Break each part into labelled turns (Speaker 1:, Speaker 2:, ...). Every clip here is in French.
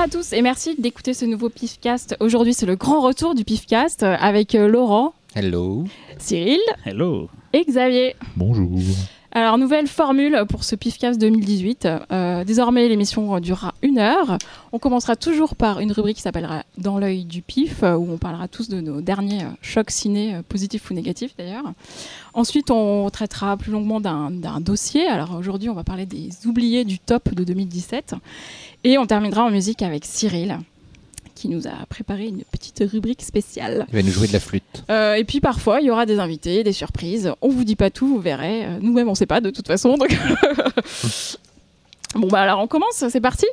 Speaker 1: Bonjour à tous et merci d'écouter ce nouveau PIFcast. Aujourd'hui, c'est le grand retour du PIFcast avec euh, Laurent,
Speaker 2: Hello.
Speaker 1: Cyril
Speaker 3: Hello.
Speaker 1: et Xavier.
Speaker 4: Bonjour.
Speaker 1: Alors, nouvelle formule pour ce PIFcast 2018. Euh, désormais, l'émission durera une heure. On commencera toujours par une rubrique qui s'appellera Dans l'œil du PIF, euh, où on parlera tous de nos derniers euh, chocs ciné, euh, positifs ou négatifs d'ailleurs. Ensuite, on traitera plus longuement d'un dossier. Alors aujourd'hui, on va parler des oubliés du top de 2017. Et on terminera en musique avec Cyril, qui nous a préparé une petite rubrique spéciale.
Speaker 2: Il va nous jouer de la flûte.
Speaker 1: Euh, et puis parfois, il y aura des invités, des surprises. On vous dit pas tout, vous verrez. Euh, Nous-mêmes, on sait pas de toute façon. Donc... bon, bah alors on commence, c'est parti.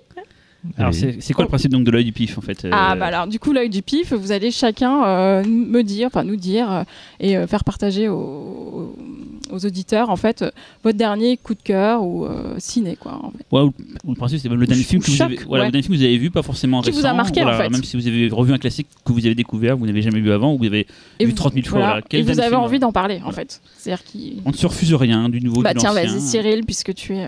Speaker 3: Alors,
Speaker 4: Oui.
Speaker 3: c'est quoi le principe donc de l'œil du pif en fait euh,
Speaker 1: Ah, bah alors du coup, l'œil du pif, vous allez chacun euh, me dire, enfin nous dire, euh, et euh, faire partager aux, aux auditeurs, en fait, euh, votre dernier coup de cœur ou euh, ciné, quoi. en fait.
Speaker 3: ouais, ou, ou le principe, c'est même le dernier
Speaker 1: Ou
Speaker 3: film que vous
Speaker 1: choc,
Speaker 3: avez, voilà,
Speaker 1: ouais.
Speaker 3: le dernier film que vous avez vu, pas forcément
Speaker 1: Qui vous a marqué, en fait.
Speaker 3: Même si vous avez revu un classique que vous avez découvert, vous n'avez jamais vu avant, ou vous avez
Speaker 1: Et
Speaker 3: vu
Speaker 1: vous-
Speaker 3: 30 000 fois.
Speaker 1: voilà. Et vous avez
Speaker 3: film,
Speaker 1: envie
Speaker 3: euh,
Speaker 1: d'en parler, en fait. C'est-à-dire.
Speaker 3: On ne se refuse rien, du nouveau,
Speaker 1: Bah
Speaker 3: du
Speaker 1: tiens, vas-y, Cyril, puisque tu es.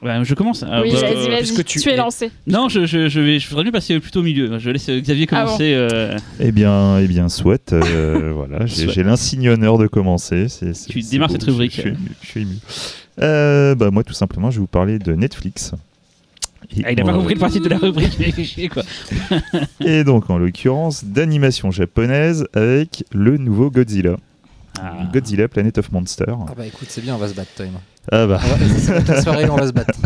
Speaker 3: Ouais, je commence. Ah,
Speaker 1: oui,
Speaker 3: bah,
Speaker 1: vas-y,
Speaker 3: euh,
Speaker 1: vas-y,
Speaker 2: puisque
Speaker 1: tu,
Speaker 2: tu
Speaker 1: es lancé.
Speaker 3: Non, je, je, je vais, je voudrais mieux passer plutôt au milieu. Je laisse Xavier
Speaker 1: Ah bon.
Speaker 3: commencer. euh,
Speaker 4: Eh bien, eh bien, soit. euh, voilà, j'ai l'insigne honneur de commencer.
Speaker 3: Tu démarres
Speaker 4: beau,
Speaker 3: cette rubrique.
Speaker 4: Je, je suis ému. je suis ému. Euh, bah, moi, tout simplement, je vais vous parler de Netflix. Et,
Speaker 3: Ah, il n'a pas compris le principe de la rubrique, quoi.
Speaker 4: et donc, en l'occurrence, d'animation japonaise avec le nouveau Godzilla.
Speaker 3: Ah.
Speaker 4: Godzilla Planet of Monsters.
Speaker 2: Ah bah écoute, c'est bien, on va se battre, toi et moi.
Speaker 4: Ah bah.
Speaker 2: La soirée, on va se battre.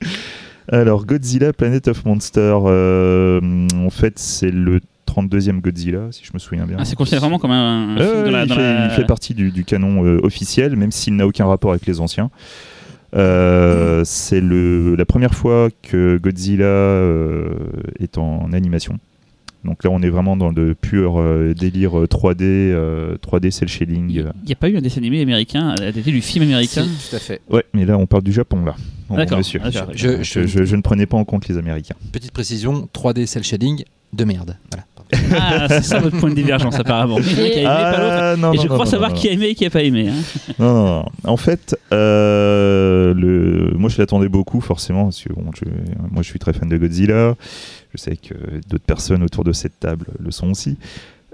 Speaker 4: Alors, Godzilla Planet of Monsters, euh, en fait, c'est le 32e Godzilla, si je me souviens bien.
Speaker 3: Ah, c'est considéré vraiment comme un, un
Speaker 4: Ouais,
Speaker 3: film dans la-
Speaker 4: il,
Speaker 3: dans
Speaker 4: fait,
Speaker 3: la-
Speaker 4: il fait partie du, du canon euh, officiel, même s'il n'a aucun rapport avec les anciens. Euh, c'est le- la première fois que Godzilla euh, est en animation. Donc là, on est vraiment dans le pur euh, délire euh, 3D, euh, 3D cel shading.
Speaker 3: Il n'y a pas eu un dessin animé américain, adapté du film américain
Speaker 2: Si, tout à fait.
Speaker 4: Ouais, mais là, on parle du Japon, là. Bon,
Speaker 3: D'accord.
Speaker 4: monsieur.
Speaker 3: Ah.
Speaker 2: Je,
Speaker 4: Je, je- je ne prenais pas en compte les Américains.
Speaker 2: Petite précision, 3D cell shading de merde. Voilà.
Speaker 3: Ah, c'est ça votre point de divergence apparemment. Il y en a qui a aimé, pas l'autre.
Speaker 4: Ah, non,
Speaker 3: Et
Speaker 4: non,
Speaker 3: je
Speaker 4: non,
Speaker 3: crois
Speaker 4: non,
Speaker 3: savoir
Speaker 4: non,
Speaker 3: qui a aimé et qui a pas aimé. hein.
Speaker 4: Non, non, non. En fait, euh, le... moi je l'attendais beaucoup, forcément, parce que bon, je... moi je suis très fan de Godzilla. Je sais que d'autres personnes autour de cette table le sont aussi.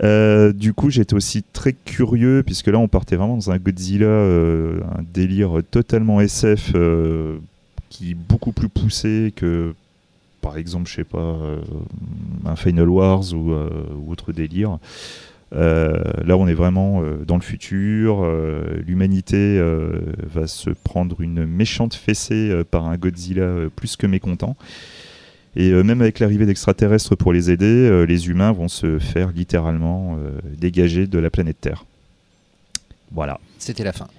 Speaker 4: Euh, du coup, j'étais aussi très curieux, puisque là on partait vraiment dans un Godzilla, euh, un délire totalement SF, euh, qui est beaucoup plus poussé que, par exemple, je sais pas, un Final Wars ou, autre délire. Là, on est vraiment dans le futur. L'humanité va se prendre une méchante fessée par un Godzilla plus que mécontent. Et euh, même avec l'arrivée d'extraterrestres pour les aider, euh, les humains vont se faire littéralement euh, dégager de la planète Terre. Voilà.
Speaker 2: C'était la fin.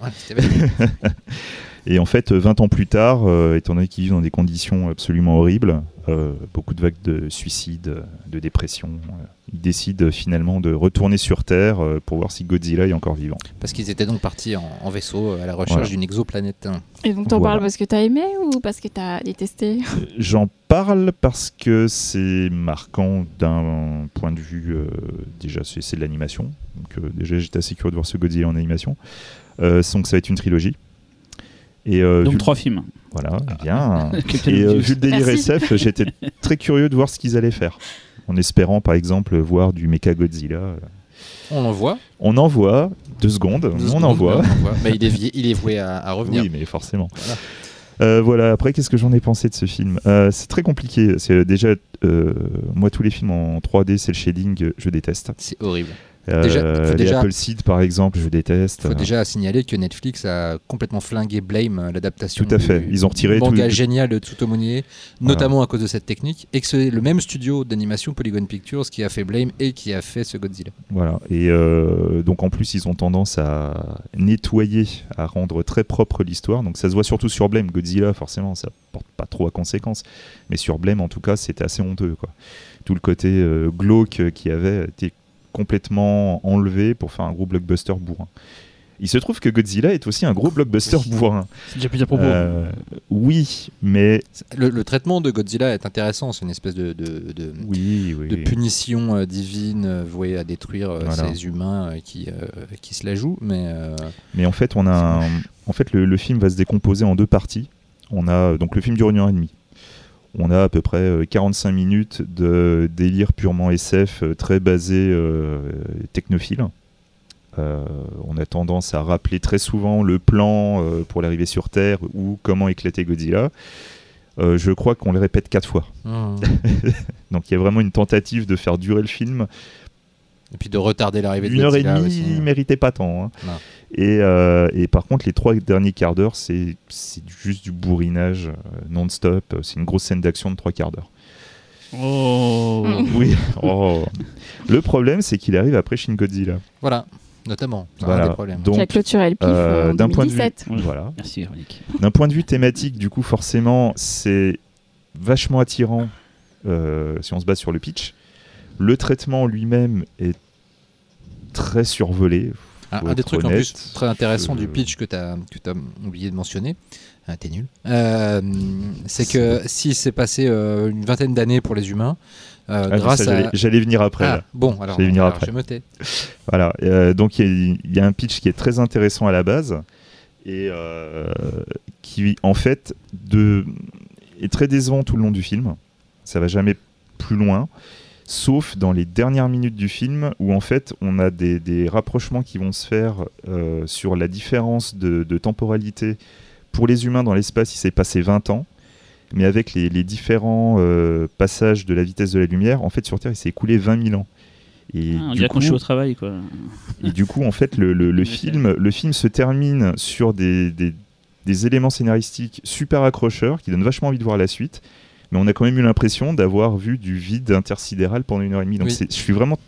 Speaker 4: Et en fait, 20 ans plus tard, euh, étant donné qu'ils vivent dans des conditions absolument horribles, euh, beaucoup de vagues de suicides, euh, de dépression, euh, ils décident finalement de retourner sur Terre euh, pour voir si Godzilla est encore vivant.
Speaker 2: Parce qu'ils étaient donc partis en, en vaisseau euh, à la recherche
Speaker 4: Voilà.
Speaker 2: d'une exoplanète. hein.
Speaker 1: Et donc, t'en
Speaker 4: Voilà.
Speaker 1: parles parce que t'as aimé ou parce que t'as détesté?
Speaker 4: J'en parle parce que c'est marquant d'un point de vue. euh, déjà, c'est c'est de l'animation. Donc, euh, déjà, j'étais assez curieux de voir ce Godzilla en animation. Euh, donc, ça va être une trilogie. Et euh,
Speaker 3: Donc
Speaker 4: vu,
Speaker 3: trois films.
Speaker 4: voilà, bien. Et euh,
Speaker 3: Obvious.
Speaker 4: vu le délire
Speaker 1: Merci.
Speaker 4: SF, j'étais très curieux de voir ce qu'ils allaient faire. En espérant, par exemple, voir du Mecha Godzilla.
Speaker 2: On en voit.
Speaker 4: On en voit, deux secondes,
Speaker 2: Deux
Speaker 4: on
Speaker 2: secondes,
Speaker 4: en voit.
Speaker 2: on en voit. Mais il est, vie- il est voué à, à revenir.
Speaker 4: Oui, mais forcément.
Speaker 2: Voilà.
Speaker 4: Euh, voilà, après, qu'est-ce que j'en ai pensé de ce film? Euh, C'est très compliqué. C'est euh, déjà, euh, moi, tous les films en 3D, c'est le shading, je déteste.
Speaker 2: C'est horrible.
Speaker 4: Euh,
Speaker 2: Déjà- faut
Speaker 4: les
Speaker 2: déjà-
Speaker 4: Apple Seed, par exemple, je déteste.
Speaker 2: Il faut déjà signaler que Netflix a complètement flingué Blame, euh, l'adaptation
Speaker 4: Tout à fait.
Speaker 2: du
Speaker 4: Ils ont retiré
Speaker 2: du manga
Speaker 4: tout-
Speaker 2: génial de Tsutomu notamment à cause de cette technique, et que c'est le même studio d'animation Polygon Pictures qui a fait Blame et qui a fait ce Godzilla.
Speaker 4: Voilà. Et euh, donc, en plus, ils ont tendance à nettoyer, à rendre très propre l'histoire. Donc, ça se voit surtout sur Blame. Godzilla, forcément, ça porte pas trop à conséquence. Mais sur Blame, en tout cas, c'était assez honteux. Quoi. Tout le côté euh, glauque qu'il y avait était complètement enlevé pour faire un gros blockbuster bourrin. Il se trouve que Godzilla est aussi un gros blockbuster
Speaker 2: Oui.
Speaker 4: bourrin.
Speaker 3: C'est déjà plus à propos.
Speaker 4: Euh, oui, mais
Speaker 2: Le, le traitement de Godzilla est intéressant, c'est une espèce de, de, de-
Speaker 4: oui, oui.
Speaker 2: de punition euh, divine euh, vouée à détruire euh,
Speaker 4: Voilà.
Speaker 2: ces humains euh, qui, euh, qui se la jouent, mais euh,
Speaker 4: Mais en fait, on a un- en fait le, le film va se décomposer en deux parties. On a donc le film dure une heure et demie. On a à peu près euh, 45 minutes de délire purement SF, euh, très basé euh, technophile. Euh, on a tendance à rappeler très souvent le plan euh, pour l'arrivée sur Terre ou comment éclater Godzilla. Euh, je crois qu'on le répète quatre fois.
Speaker 2: Mmh.
Speaker 4: Donc il y a vraiment une tentative de faire durer le film.
Speaker 2: Et puis de retarder l'arrivée de
Speaker 4: Une heure et
Speaker 2: Godzilla
Speaker 4: demie, il méritait pas tant. hein. Et, euh, et par contre, les trois derniers quarts d'heure, c'est c'est juste du bourrinage euh, non-stop. C'est une grosse scène d'action de trois quarts d'heure.
Speaker 3: Oh.
Speaker 4: Oui. Oh. Le problème, c'est qu'il arrive après Shin Godzilla.
Speaker 2: Voilà, notamment. Un
Speaker 4: Voilà.
Speaker 2: des problèmes.
Speaker 4: Donc,
Speaker 1: qui a clôturé le pif
Speaker 4: euh,
Speaker 1: en
Speaker 4: d'un point de vue-
Speaker 1: 2017.
Speaker 3: Ouais.
Speaker 4: voilà.
Speaker 3: Merci Véronique.
Speaker 4: D'un point de vue thématique, du coup, forcément, c'est vachement attirant euh, si on se base sur le pitch. Le traitement lui-même est très survolé.
Speaker 2: Un, des trucs en plus très intéressant du pitch que tu as, oublié de mentionner, ah, t'es nul, Euh, c'est que si c'est passé euh, une vingtaine d'années pour les humains, euh,
Speaker 4: Ah,
Speaker 2: grâce à.
Speaker 4: J'allais venir après.
Speaker 2: Ah, bon, alors,
Speaker 4: Je vais venir
Speaker 2: alors,
Speaker 4: après.
Speaker 2: je me tais.
Speaker 4: Voilà. Donc il y, a- il y a un pitch qui est très intéressant à la base et qui, en fait, de, est très décevant tout le long du film. Ça va jamais plus loin. Sauf dans les dernières minutes du film où en fait on a des, des rapprochements qui vont se faire euh, sur la différence de, de temporalité. Pour les humains dans l'espace, il s'est passé 20 ans, mais avec les, les différents euh, passages de la vitesse de la lumière, en fait sur Terre il s'est écoulé 20 000 ans. Et
Speaker 3: Ah, on
Speaker 4: du coup-
Speaker 3: qu'on je suis au travail quoi.
Speaker 4: et du coup, en fait, le, le- le
Speaker 3: Ouais,
Speaker 4: film, le film se termine sur des, des- des éléments scénaristiques super accrocheurs qui donnent vachement envie de voir la suite. Mais on a quand même eu l'impression d'avoir vu du vide intersidéral pendant une heure et demie. Donc
Speaker 2: Oui.
Speaker 4: je suis vraiment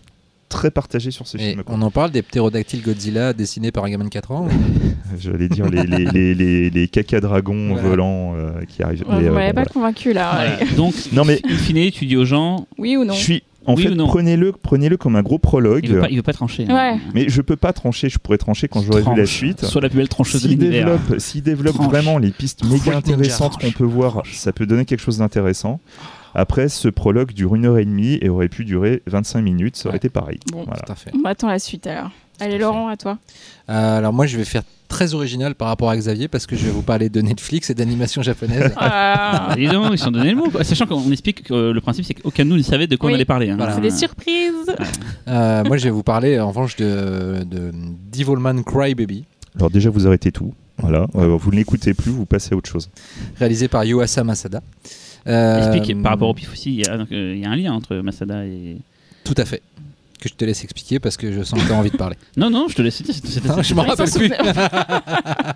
Speaker 4: très partagé sur ce
Speaker 2: Et
Speaker 4: film. quoi.
Speaker 2: on en parle des ptérodactyles Godzilla dessinés par un gamin de 4 ans
Speaker 4: J'allais dire les, les, les, les, les caca-dragons
Speaker 2: Voilà.
Speaker 4: volants euh, qui arrivent.
Speaker 1: Ouais,
Speaker 4: Mais,
Speaker 1: vous
Speaker 4: euh,
Speaker 1: m'avez
Speaker 4: bon,
Speaker 1: pas
Speaker 4: voilà.
Speaker 1: convaincu là.
Speaker 3: Voilà. Donc,
Speaker 4: Non, mais-
Speaker 3: in fine, tu dis aux gens,
Speaker 1: Oui ou non
Speaker 4: Je suis, en
Speaker 3: Oui
Speaker 4: fait, prenez-le comme un gros prologue.
Speaker 3: il veut pas, il veut pas trancher. hein.
Speaker 1: Ouais.
Speaker 4: Mais je peux pas trancher, je pourrais trancher quand j'aurai vu la suite.
Speaker 3: Soit la plus belle trancheuse de
Speaker 4: S'il
Speaker 3: l'univers.
Speaker 4: développe, s'il développe
Speaker 3: Tranche.
Speaker 4: vraiment les pistes méga intéressantes qu'on peut voir, ça peut donner quelque chose d'intéressant. Après, ce prologue dure une heure et demie et aurait pu durer 25 minutes, ça aurait
Speaker 2: Ouais.
Speaker 4: été pareil.
Speaker 1: Bon.
Speaker 4: Voilà.
Speaker 2: Tout à fait.
Speaker 1: On attend la suite alors. Allez. Laurent, à toi.
Speaker 2: Euh, alors moi je vais faire très original par rapport à Xavier parce que je vais vous parler de Netflix et d'animation japonaise.
Speaker 1: Ah,
Speaker 3: Ah, dis donc, ils sont donné le mot. quoi. Sachant qu'on explique que le principe, c'est qu'aucun de nous ne savait de quoi
Speaker 1: Oui.
Speaker 3: on allait parler. hein.
Speaker 2: Voilà.
Speaker 1: C'est des surprises.
Speaker 2: Euh, moi je vais vous parler en revanche de, de Devilman Crybaby,
Speaker 4: Alors déjà, vous arrêtez tout. Voilà. Euh, vous ne l'écoutez plus, vous passez à autre chose.
Speaker 2: réalisé par Yuasa Masada. Euh,
Speaker 3: Explique, par rapport au pif aussi, il y, a, donc, il y a un lien entre Masada et.
Speaker 2: Tout à fait. Que je te laisse expliquer parce que je sens que tu as envie de parler.
Speaker 3: Non, non, je te laisse. c'était- c'était-
Speaker 2: Non, je
Speaker 1: s'en
Speaker 2: rappelle plus.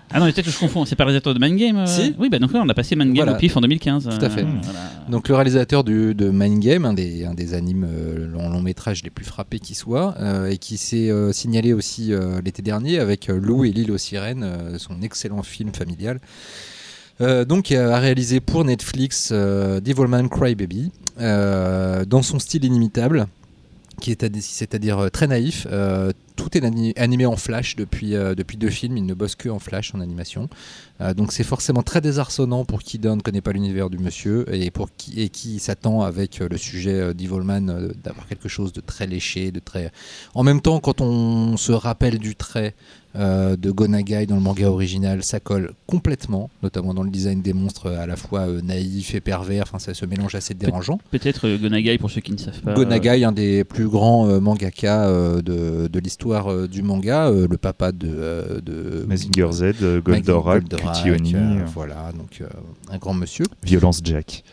Speaker 3: Ah non, peut-être que je confonds. C'est pas le réalisateur de Mind Game euh
Speaker 2: Si.
Speaker 3: Oui, bah donc là, on a passé Mind Game
Speaker 2: Voilà.
Speaker 3: au pif en 2015.
Speaker 2: Tout à fait.
Speaker 3: euh, voilà.
Speaker 2: Donc le réalisateur du, de Mind Game, un des, un des animes euh, long, long métrage les plus frappés qui soit, euh, et qui s'est signalé aussi l'été dernier avec Lou et l'île aux sirènes, son excellent film familial. Euh, donc a réalisé pour Netflix euh, Devilman Crybaby dans son style inimitable qui est c'est-à-dire euh, très naïf euh, tout est ani- animé en flash depuis, euh, depuis deux films il ne bosse que en flash en animation donc c'est forcément très désarçonnant pour qui ne connaît pas l'univers du monsieur et pour qui, qui s'attend avec le sujet d'Evilman d'avoir quelque chose de très léché, de très. En même temps, quand on se rappelle du trait euh, de Gonagai dans le manga original, ça colle complètement, notamment dans le design des monstres euh, à la fois euh, naïf et pervers. Enfin, ça se mélange assez dérangeant.
Speaker 3: Peut-être euh, Gonagai pour ceux qui ne savent pas.
Speaker 2: Gonagai, un des plus grands euh, mangaka euh, de, de l'histoire euh, du manga, euh, le papa de, euh, de
Speaker 4: Mazinger Z, euh, Goldorak,
Speaker 2: Goldorak,
Speaker 4: Cutioni,
Speaker 2: euh,
Speaker 4: euh,
Speaker 2: voilà, donc euh, un grand monsieur.
Speaker 4: Violence Jack.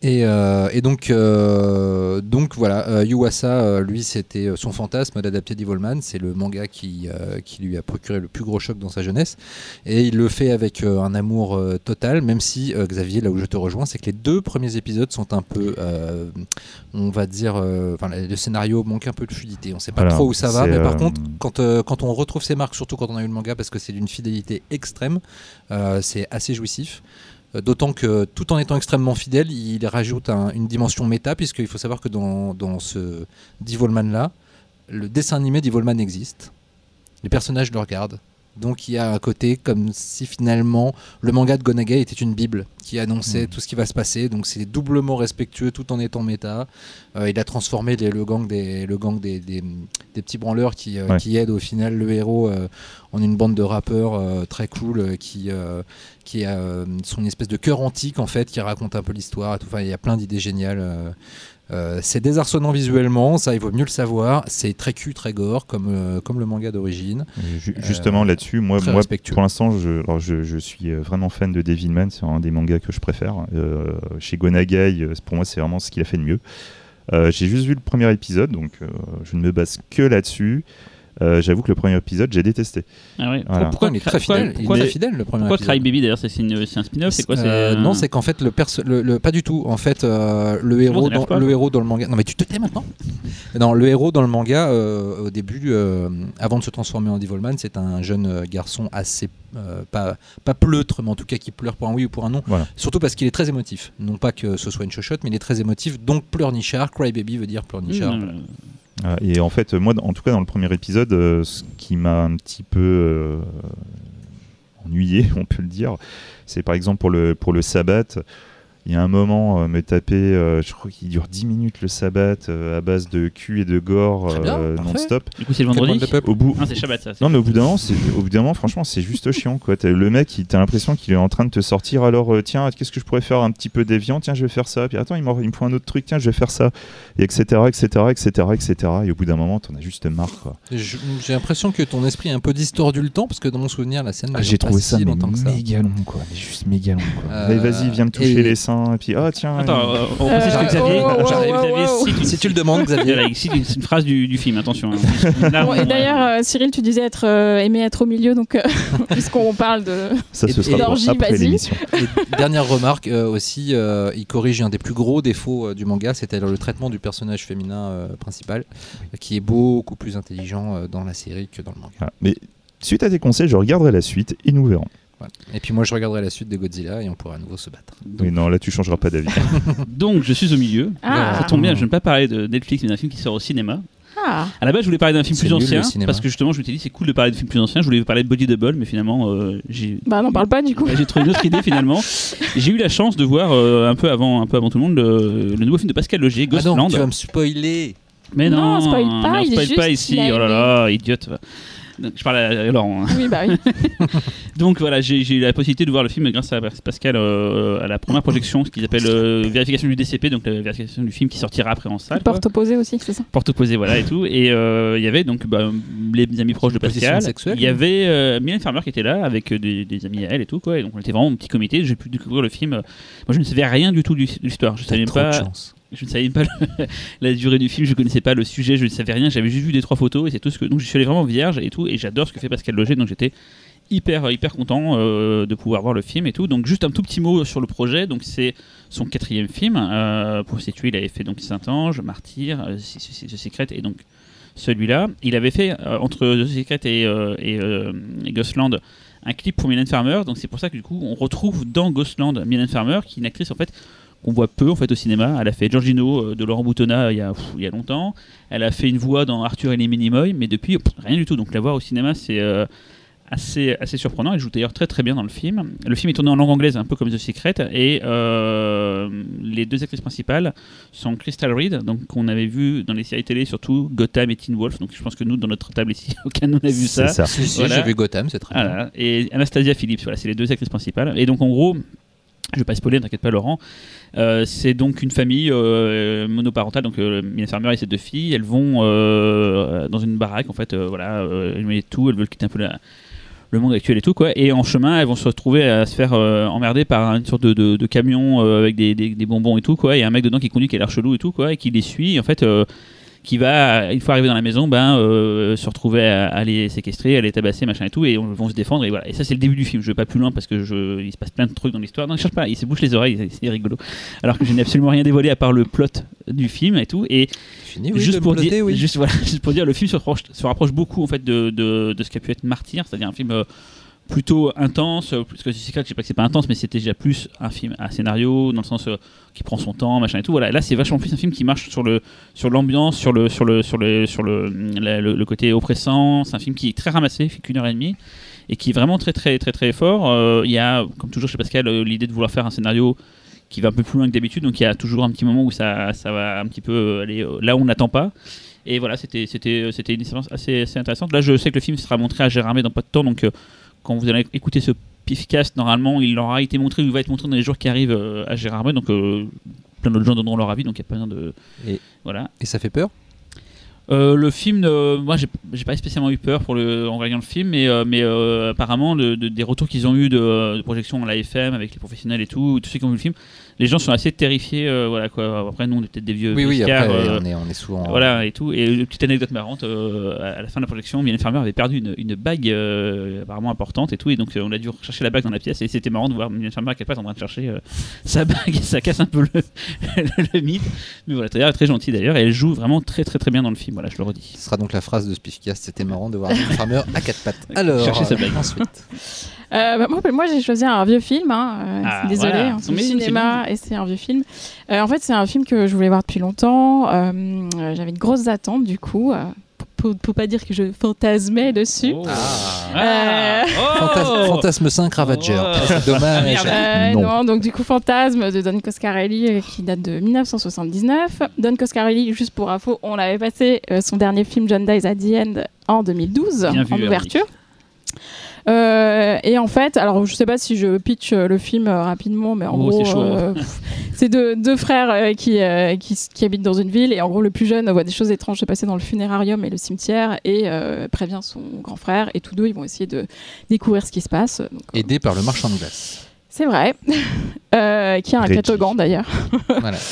Speaker 2: Et, euh, et donc, euh, donc voilà, euh, Yuasa, lui, c'était son fantasme d'adapter Devilman. C'est le manga qui, qui lui a procuré le plus gros choc dans sa jeunesse. Et il le fait avec un amour total, même si, Xavier, là où je te rejoins, c'est que les deux premiers épisodes sont un peu, on va dire, enfin, le scénario manque un peu de fluidité. On sait pas trop où ça va, mais par contre, quand, quand on retrouve ses marques, surtout quand on a eu le manga, parce que c'est d'une fidélité extrême, c'est assez jouissif. Euh, D'autant que tout en étant extrêmement fidèle, il rajoute un- une dimension méta, puisqu'il faut savoir que dans, dans ce Devilman là, le dessin animé Devilman existe. Les personnages le regardent. Donc il y a un côté comme si finalement le manga de Gonagai était une bible qui annonçait
Speaker 4: Mhm.
Speaker 2: tout ce qui va se passer. Donc c'est doublement respectueux tout en étant méta. Euh, il a transformé les- le gang des, le gang des, des- des petits branleurs qui, euh,
Speaker 4: Ouais.
Speaker 2: qui aident au final le héros euh, en une bande de rappeurs très cool qui, qui euh, sont une espèce de cœur antique en fait qui raconte un peu l'histoire. Enfin, il y a plein d'idées géniales. Euh, euh, c'est désarçonnant visuellement, ça il vaut mieux le savoir. C'est très cul, très gore, comme, euh, comme le manga d'origine.
Speaker 4: Ju- Justement là-dessus, moi, moi pour l'instant, je, alors, je, je suis euh, vraiment fan de Devilman, c'est un des mangas que je préfère. Euh, chez Gonagai, euh, pour moi, c'est vraiment ce qu'il a fait de mieux. Euh, J'ai juste vu le premier épisode, donc euh, je ne me base que là-dessus. Euh, J'avoue que le premier épisode, j'ai détesté.
Speaker 3: Ah ouais.
Speaker 4: Voilà.
Speaker 3: Pourquoi,
Speaker 2: il est très
Speaker 3: pourquoi-
Speaker 2: fidèle?
Speaker 3: pourquoi-
Speaker 2: il est très fidèle le premier
Speaker 3: pourquoi
Speaker 2: épisode.
Speaker 3: Cry Baby d'ailleurs c'est un spin-off C'est quoi c'est
Speaker 2: Euh, Non, c'est qu'en fait le, perso- le, le- pas du tout. En fait, euh, le héros dans le héros dans le manga. Non, mais tu te tais maintenant. non, le héros dans le manga euh, au début, euh, avant de se transformer en Devilman, c'est un jeune garçon assez euh, pas pas pleutre, mais en tout cas qui pleure pour un oui ou pour un non.
Speaker 4: Voilà.
Speaker 2: Surtout parce qu'il est très émotif. Non pas que ce soit une chochotte, mais il est très émotif. Donc pleurnichard. Cry baby veut dire pleurnichard.
Speaker 3: Mmh,
Speaker 2: Voilà.
Speaker 4: Et en fait, moi, en tout cas, dans le premier épisode, euh, ce qui m'a un petit peu euh, ennuyé, on peut le dire, c'est par exemple pour le, pour le sabbat. Il y a un moment, euh, me taper, euh, je crois qu'il dure 10 minutes le sabbat euh, à base de cul et de gore euh, non-stop.
Speaker 3: Du coup c'est le vendredi.
Speaker 4: Au bout,
Speaker 3: Non c'est Shabbat ça. c'est-
Speaker 4: non, mais au bout d'un moment, c'est- au bout d'un moment, franchement, c'est juste chiant, quoi. T'as- Le mec, il- t'as l'impression qu'il est en train de te sortir. Alors, euh, tiens, qu'est-ce que je pourrais faire un petit peu déviant? Tiens, je vais faire ça. Puis attends, il, me faut un autre truc. Tiens, je vais faire ça. Et etc., etc., etc., etc. Et au bout d'un moment, t'en as juste marre, quoi.
Speaker 2: Je- J'ai l'impression que ton esprit est un peu distordu le temps parce que dans mon souvenir, la scène.
Speaker 4: Ah, j'ai
Speaker 2: pas
Speaker 4: trouvé
Speaker 2: si
Speaker 4: ça mais
Speaker 2: longtemps que ça.
Speaker 4: méga long, quoi. Mais juste méga long, quoi.
Speaker 2: Euh,
Speaker 4: Allez, vas-y, viens me toucher
Speaker 2: et-
Speaker 4: les seins. Et puis, ah, tiens.
Speaker 3: Attends,
Speaker 4: euh,
Speaker 3: on précise que
Speaker 1: Euh,
Speaker 3: Xavier,
Speaker 1: oh, oh,
Speaker 3: Xavier,
Speaker 1: oh,
Speaker 3: Xavier
Speaker 1: oh,
Speaker 3: une-
Speaker 2: Si tu le demandes, Xavier.
Speaker 3: Cite une, une phrase du, du film, attention. hein. Là,
Speaker 1: Bon,
Speaker 3: on-
Speaker 1: et d'ailleurs, euh, Cyril, tu disais être euh, aimer être au milieu, donc euh, puisqu'on parle de.
Speaker 4: ça, ce
Speaker 2: et-
Speaker 4: sera
Speaker 2: et
Speaker 4: pour
Speaker 1: l'orgie,
Speaker 4: après
Speaker 1: vas-y.
Speaker 4: l'émission.
Speaker 2: Et dernière remarque euh, aussi, euh, il corrige un des plus gros défauts euh, du manga, c'était le traitement du personnage féminin euh, principal, qui est beaucoup plus intelligent euh, dans la série que dans le manga.
Speaker 4: Voilà. Mais suite à tes conseils, je regarderai la suite et nous verrons.
Speaker 2: Et puis moi, je regarderai la suite de Godzilla et on pourra à nouveau se battre.
Speaker 4: Oui, non, là, tu changeras pas d'avis.
Speaker 3: Donc je suis au milieu.
Speaker 1: Ah.
Speaker 3: Ça tombe bien, je ne vais pas parler de Netflix mais d'un film qui sort au cinéma.
Speaker 1: Ah,
Speaker 3: À la base, je voulais parler d'un film plus
Speaker 2: nul,
Speaker 3: ancien parce que justement, je m'étais dit c'est cool de parler de films plus anciens. Je voulais parler de Body Double, mais finalement, euh, j'ai
Speaker 1: bah n'en parle pas du coup.
Speaker 3: j'ai trouvé une autre idée finalement. J'ai eu la chance de voir euh, un peu avant, un peu avant tout le monde le, le nouveau film de Pascal Logier,
Speaker 2: Ah non,
Speaker 3: Ghostland.
Speaker 2: tu vas me spoiler
Speaker 3: Mais non,
Speaker 1: Non, spoil pas,
Speaker 3: mais on
Speaker 1: il
Speaker 3: spoil pas
Speaker 1: juste
Speaker 3: ici. Oh là là, idiote. Je parle à Laurent. hein.
Speaker 1: Oui, bah oui.
Speaker 3: Donc voilà, j'ai eu la possibilité de voir le film grâce à Pascal euh, à la première projection, ce qu'ils appellent euh, vérification du DCP, donc la vérification du film qui sortira après en salle.
Speaker 1: Porte opposée aussi, c'est ça?
Speaker 3: Porte opposée, voilà et tout. Et euh, il y avait donc bah, les amis proches de
Speaker 2: Position
Speaker 3: Pascal.
Speaker 2: sexuelle,
Speaker 3: Il y avait euh, Mylène Farmer qui était là avec des, des amis à elle et tout quoi. Et donc on était vraiment un petit comité. J'ai pu découvrir le film. Moi je ne savais rien du tout de l'histoire. Je
Speaker 2: T'as
Speaker 3: savais même
Speaker 2: trop de
Speaker 3: pas.
Speaker 2: chance.
Speaker 3: Je ne savais pas la durée du film, je connaissais pas le sujet, je ne savais rien, j'avais juste vu des trois photos et c'est tout ce que donc je suis allé vraiment vierge et tout et j'adore ce que fait Pascal Loger donc j'étais hyper hyper content euh, de pouvoir voir le film et tout. Donc juste un tout petit mot sur le projet, donc c'est son quatrième film euh, pour situer, il avait fait donc Saint-Ange, Martyr, euh, The Secret et donc celui-là. Il avait fait euh, entre The Secret et, et, et Ghostland un clip pour Mylène Farmer, donc c'est pour ça que du coup on retrouve dans Ghostland Mylène Farmer qui est une actrice en fait qu'on voit peu en fait au cinéma. Elle a fait Giorgino euh, de Laurent Boutonnat il y a, pff, il y a longtemps. Elle a fait une voix dans Arthur et les Minimoy, mais depuis pff, rien du tout. Donc la voir au cinéma c'est euh, assez, assez surprenant. Elle joue d'ailleurs très très bien dans le film. Le film est tourné en langue anglaise, un peu comme The Secret, et euh, les deux actrices principales sont Crystal Reed, donc qu'on avait vu dans les séries télé, surtout Gotham et Teen Wolf. Donc je pense que nous, dans notre table ici, aucun de nous n'a vu ça.
Speaker 4: C'est ça.
Speaker 2: Si, si,
Speaker 3: Voilà.
Speaker 2: j'ai vu Gotham, c'est très bien.
Speaker 3: Voilà. Et Anastasia Phillips, voilà, c'est les deux actrices principales. Et donc en gros, je vais pas spoiler, t'inquiète pas Laurent. Euh, c'est donc une famille euh, monoparentale, donc euh, Mylène Farmer et ses deux filles, elles vont euh, dans une baraque en fait, euh, voilà, euh, elles tout, elles veulent quitter un peu le monde actuel et tout quoi. Et en chemin, elles vont se retrouver à se faire euh, emmerder par une sorte de, camion euh, avec des, des- bonbons et tout quoi. A un mec dedans qui conduit qui a l'air chelou et tout quoi, et qui les suit. Et en fait. euh, qui va, une fois arrivé dans la maison, ben, euh, se retrouver à, à les séquestrer, à les tabasser, machin et tout, et on vont se défendre. Et voilà. Et ça, c'est le début du film. Je vais pas plus loin parce que je, il se passe plein de trucs dans l'histoire. Non, je cherche pas. Il se bouche les oreilles, c'est- rigolo. Alors que je n'ai absolument rien dévoilé à part le plot du film et tout. Et
Speaker 2: Fini, oui,
Speaker 3: juste, pour
Speaker 2: plotter,
Speaker 3: dire,
Speaker 2: oui.
Speaker 3: juste, voilà, juste pour dire, le film se rapproche, se rapproche beaucoup en fait de, de, de ce qu'a pu être Martyr, c'est-à-dire un film euh, plutôt intense. Parce que je sais pas que c'est pas intense, mais c'était déjà plus un film à scénario dans le sens euh, qui prend son temps, machin et tout. Voilà, là c'est vachement plus un film qui marche sur le sur l'ambiance, sur le sur le sur le sur le, le, côté oppressant. C'est un film qui est très ramassé, fait qu'une heure et demie. et qui est vraiment très très très très fort. Euh, Il y a, comme toujours chez Pascal, euh, l'idée de vouloir faire un scénario qui va un peu plus loin que d'habitude, donc il y a toujours un petit moment où ça, ça va un petit peu aller là où on n'attend pas. Et voilà, c'était une expérience assez, assez intéressante. Là, je sais que le film sera montré à Gérardmer dans pas de temps, donc quand vous allez écouter ce pifcast, normalement, il aura été montré ou il va être montré dans les jours qui arrivent euh, à Gérardmer, donc euh, plein d'autres gens donneront leur avis, donc il n'y a pas besoin de
Speaker 2: Et-
Speaker 3: voilà.
Speaker 2: Et ça fait peur?
Speaker 3: Euh, le film, euh, moi j'ai pas spécialement eu peur pour le, en voyant le film, mais, euh, mais apparemment le- de- des retours qu'ils ont eu de, de projection à la FM avec les professionnels et tout, tous ceux qui ont vu le film, les gens sont assez terrifiés. euh, voilà quoi. Après nous on est peut-être des vieux
Speaker 2: Oui, oui, après,
Speaker 3: euh,
Speaker 2: on, est, on est souvent.
Speaker 3: voilà et tout. Et une petite anecdote marrante, euh, à la fin de la projection, Mylène Farmer avait perdu une, une bague euh, apparemment importante et tout, et donc euh, on a dû rechercher la bague dans la pièce et c'était marrant de voir Mylène Farmer à quelle place en train de chercher euh, sa bague, ça casse un peu le, le mythe. Mais voilà, très, très gentil d'ailleurs, et elle joue vraiment très très très bien dans le film. Voilà, je le redis.
Speaker 2: Ce sera donc la phrase de Spiffcast. C'était marrant de voir un farmer à quatre pattes. Alors,
Speaker 3: Chercher sa bague.
Speaker 2: ensuite.
Speaker 1: Euh, bah, moi, moi, j'ai choisi un vieux film. Hein, euh,
Speaker 3: Ah,
Speaker 1: désolé,
Speaker 3: voilà.
Speaker 1: hein, c'est cinéma et c'est un vieux film. Euh, en fait, c'est un film que je voulais voir depuis longtemps. Euh, euh, J'avais de grosses attentes du coup. Euh, pour, pour pas dire que je fantasmais dessus.
Speaker 3: Oh.
Speaker 2: Ah.
Speaker 1: Euh,
Speaker 2: Fantas- Fantasme 5 Ravager.
Speaker 3: Oh.
Speaker 2: Ah, C'est dommage.
Speaker 1: Euh,
Speaker 4: Non.
Speaker 1: non. donc du coup Fantasme de Don Coscarelli qui date de 1979. Don Coscarelli, juste pour info, on l'avait passé euh, son dernier film John Dies at the End en 2012
Speaker 3: Bien vu,
Speaker 1: en ouverture. Euh, et en fait, alors je sais pas si je pitch euh, le film euh, rapidement, mais en
Speaker 3: Oh,
Speaker 1: gros,
Speaker 3: c'est
Speaker 1: euh, pff, c'est deux, deux frères qui, qui, habitent dans une ville et en gros le plus jeune voit des choses étranges se passer dans le funérarium et le cimetière et prévient son grand frère et tous deux ils vont essayer de découvrir ce qui se passe. Donc, euh,
Speaker 2: Aidé par le marchand de glace.
Speaker 1: c'est vrai. Euh, qui a un catogan d'ailleurs.
Speaker 2: Voilà.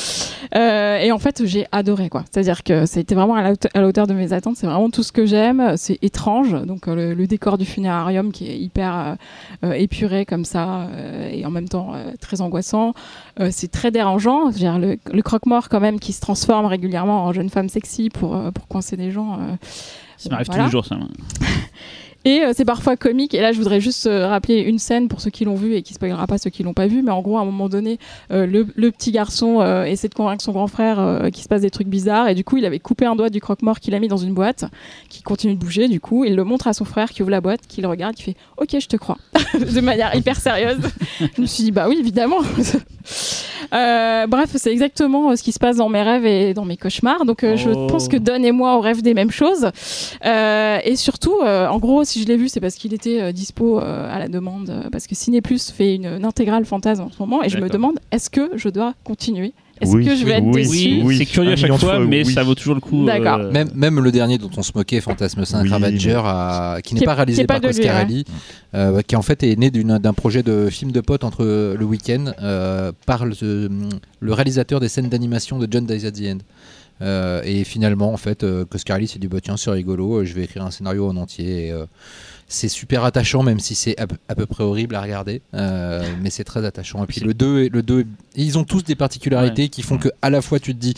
Speaker 1: Euh, et en fait, j'ai adoré quoi. C'est-à-dire que c'était vraiment à la, haute- à la hauteur de mes attentes. C'est vraiment tout ce que j'aime. C'est étrange. Donc euh, le, le décor du funérarium qui est hyper euh, épuré comme ça euh, et en même temps euh, très angoissant. Euh, c'est très dérangeant. Dire, le, le croque-mort quand même qui se transforme régulièrement en jeune femme sexy pour, euh, pour coincer des gens. euh,
Speaker 3: Ça m'arrive
Speaker 1: Voilà.
Speaker 3: tous les jours, ça.
Speaker 1: et euh, c'est parfois comique. Et là, je voudrais juste euh, rappeler une scène pour ceux qui l'ont vu et qui spoilera pas ceux qui l'ont pas vu. Mais en gros, à un moment donné, euh, le, le petit garçon essaie de convaincre son grand frère qu'il se passe des trucs bizarres. Et du coup, il avait coupé un doigt du croque-mort qu'il a mis dans une boîte, qui continue de bouger. Du coup, il le montre à son frère qui ouvre la boîte, qui le regarde, qui fait OK, je te crois, de manière hyper sérieuse. je me suis dit bah oui, évidemment. Bref, c'est exactement ce qui se passe dans mes rêves et dans mes cauchemars. Donc, je
Speaker 3: Oh.
Speaker 1: pense que Don et moi, on rêve des mêmes choses. Et surtout, en gros, si je l'ai vu, c'est parce qu'il était euh, dispo euh, à la demande. euh, parce que Ciné Plus fait une, une intégrale fantasme en ce moment. Et je me demande, est-ce que je dois continuer? Est-ce
Speaker 4: Oui,
Speaker 1: que je vais être
Speaker 4: oui,
Speaker 1: déçu?
Speaker 3: Oui,
Speaker 4: Oui,
Speaker 3: c'est curieux à chaque fois,
Speaker 4: fois,
Speaker 3: mais
Speaker 4: oui.
Speaker 3: ça vaut toujours le coup.
Speaker 1: D'accord.
Speaker 3: euh,
Speaker 2: Même, même le dernier dont on se moquait, Fantasme 5
Speaker 4: Oui,
Speaker 2: Ravager, à- qui n'est pas réalisé
Speaker 1: pas
Speaker 2: par
Speaker 1: lui,
Speaker 2: Coscarelli, euh, qui en fait est né d'un projet de film de potes entre le week-end euh, par le, le réalisateur des scènes d'animation de John Dies at the End. Euh, et finalement, en fait, euh, Coscarelli s'est dit bah, tiens, c'est rigolo, euh, je vais écrire un scénario en entier. Et, c'est super attachant, même si c'est à, peu- à peu près horrible à regarder, euh, mais c'est très attachant. Et puis
Speaker 3: C'est-
Speaker 2: le 2, le 2 ils ont tous des particularités qui font que à la fois tu te dis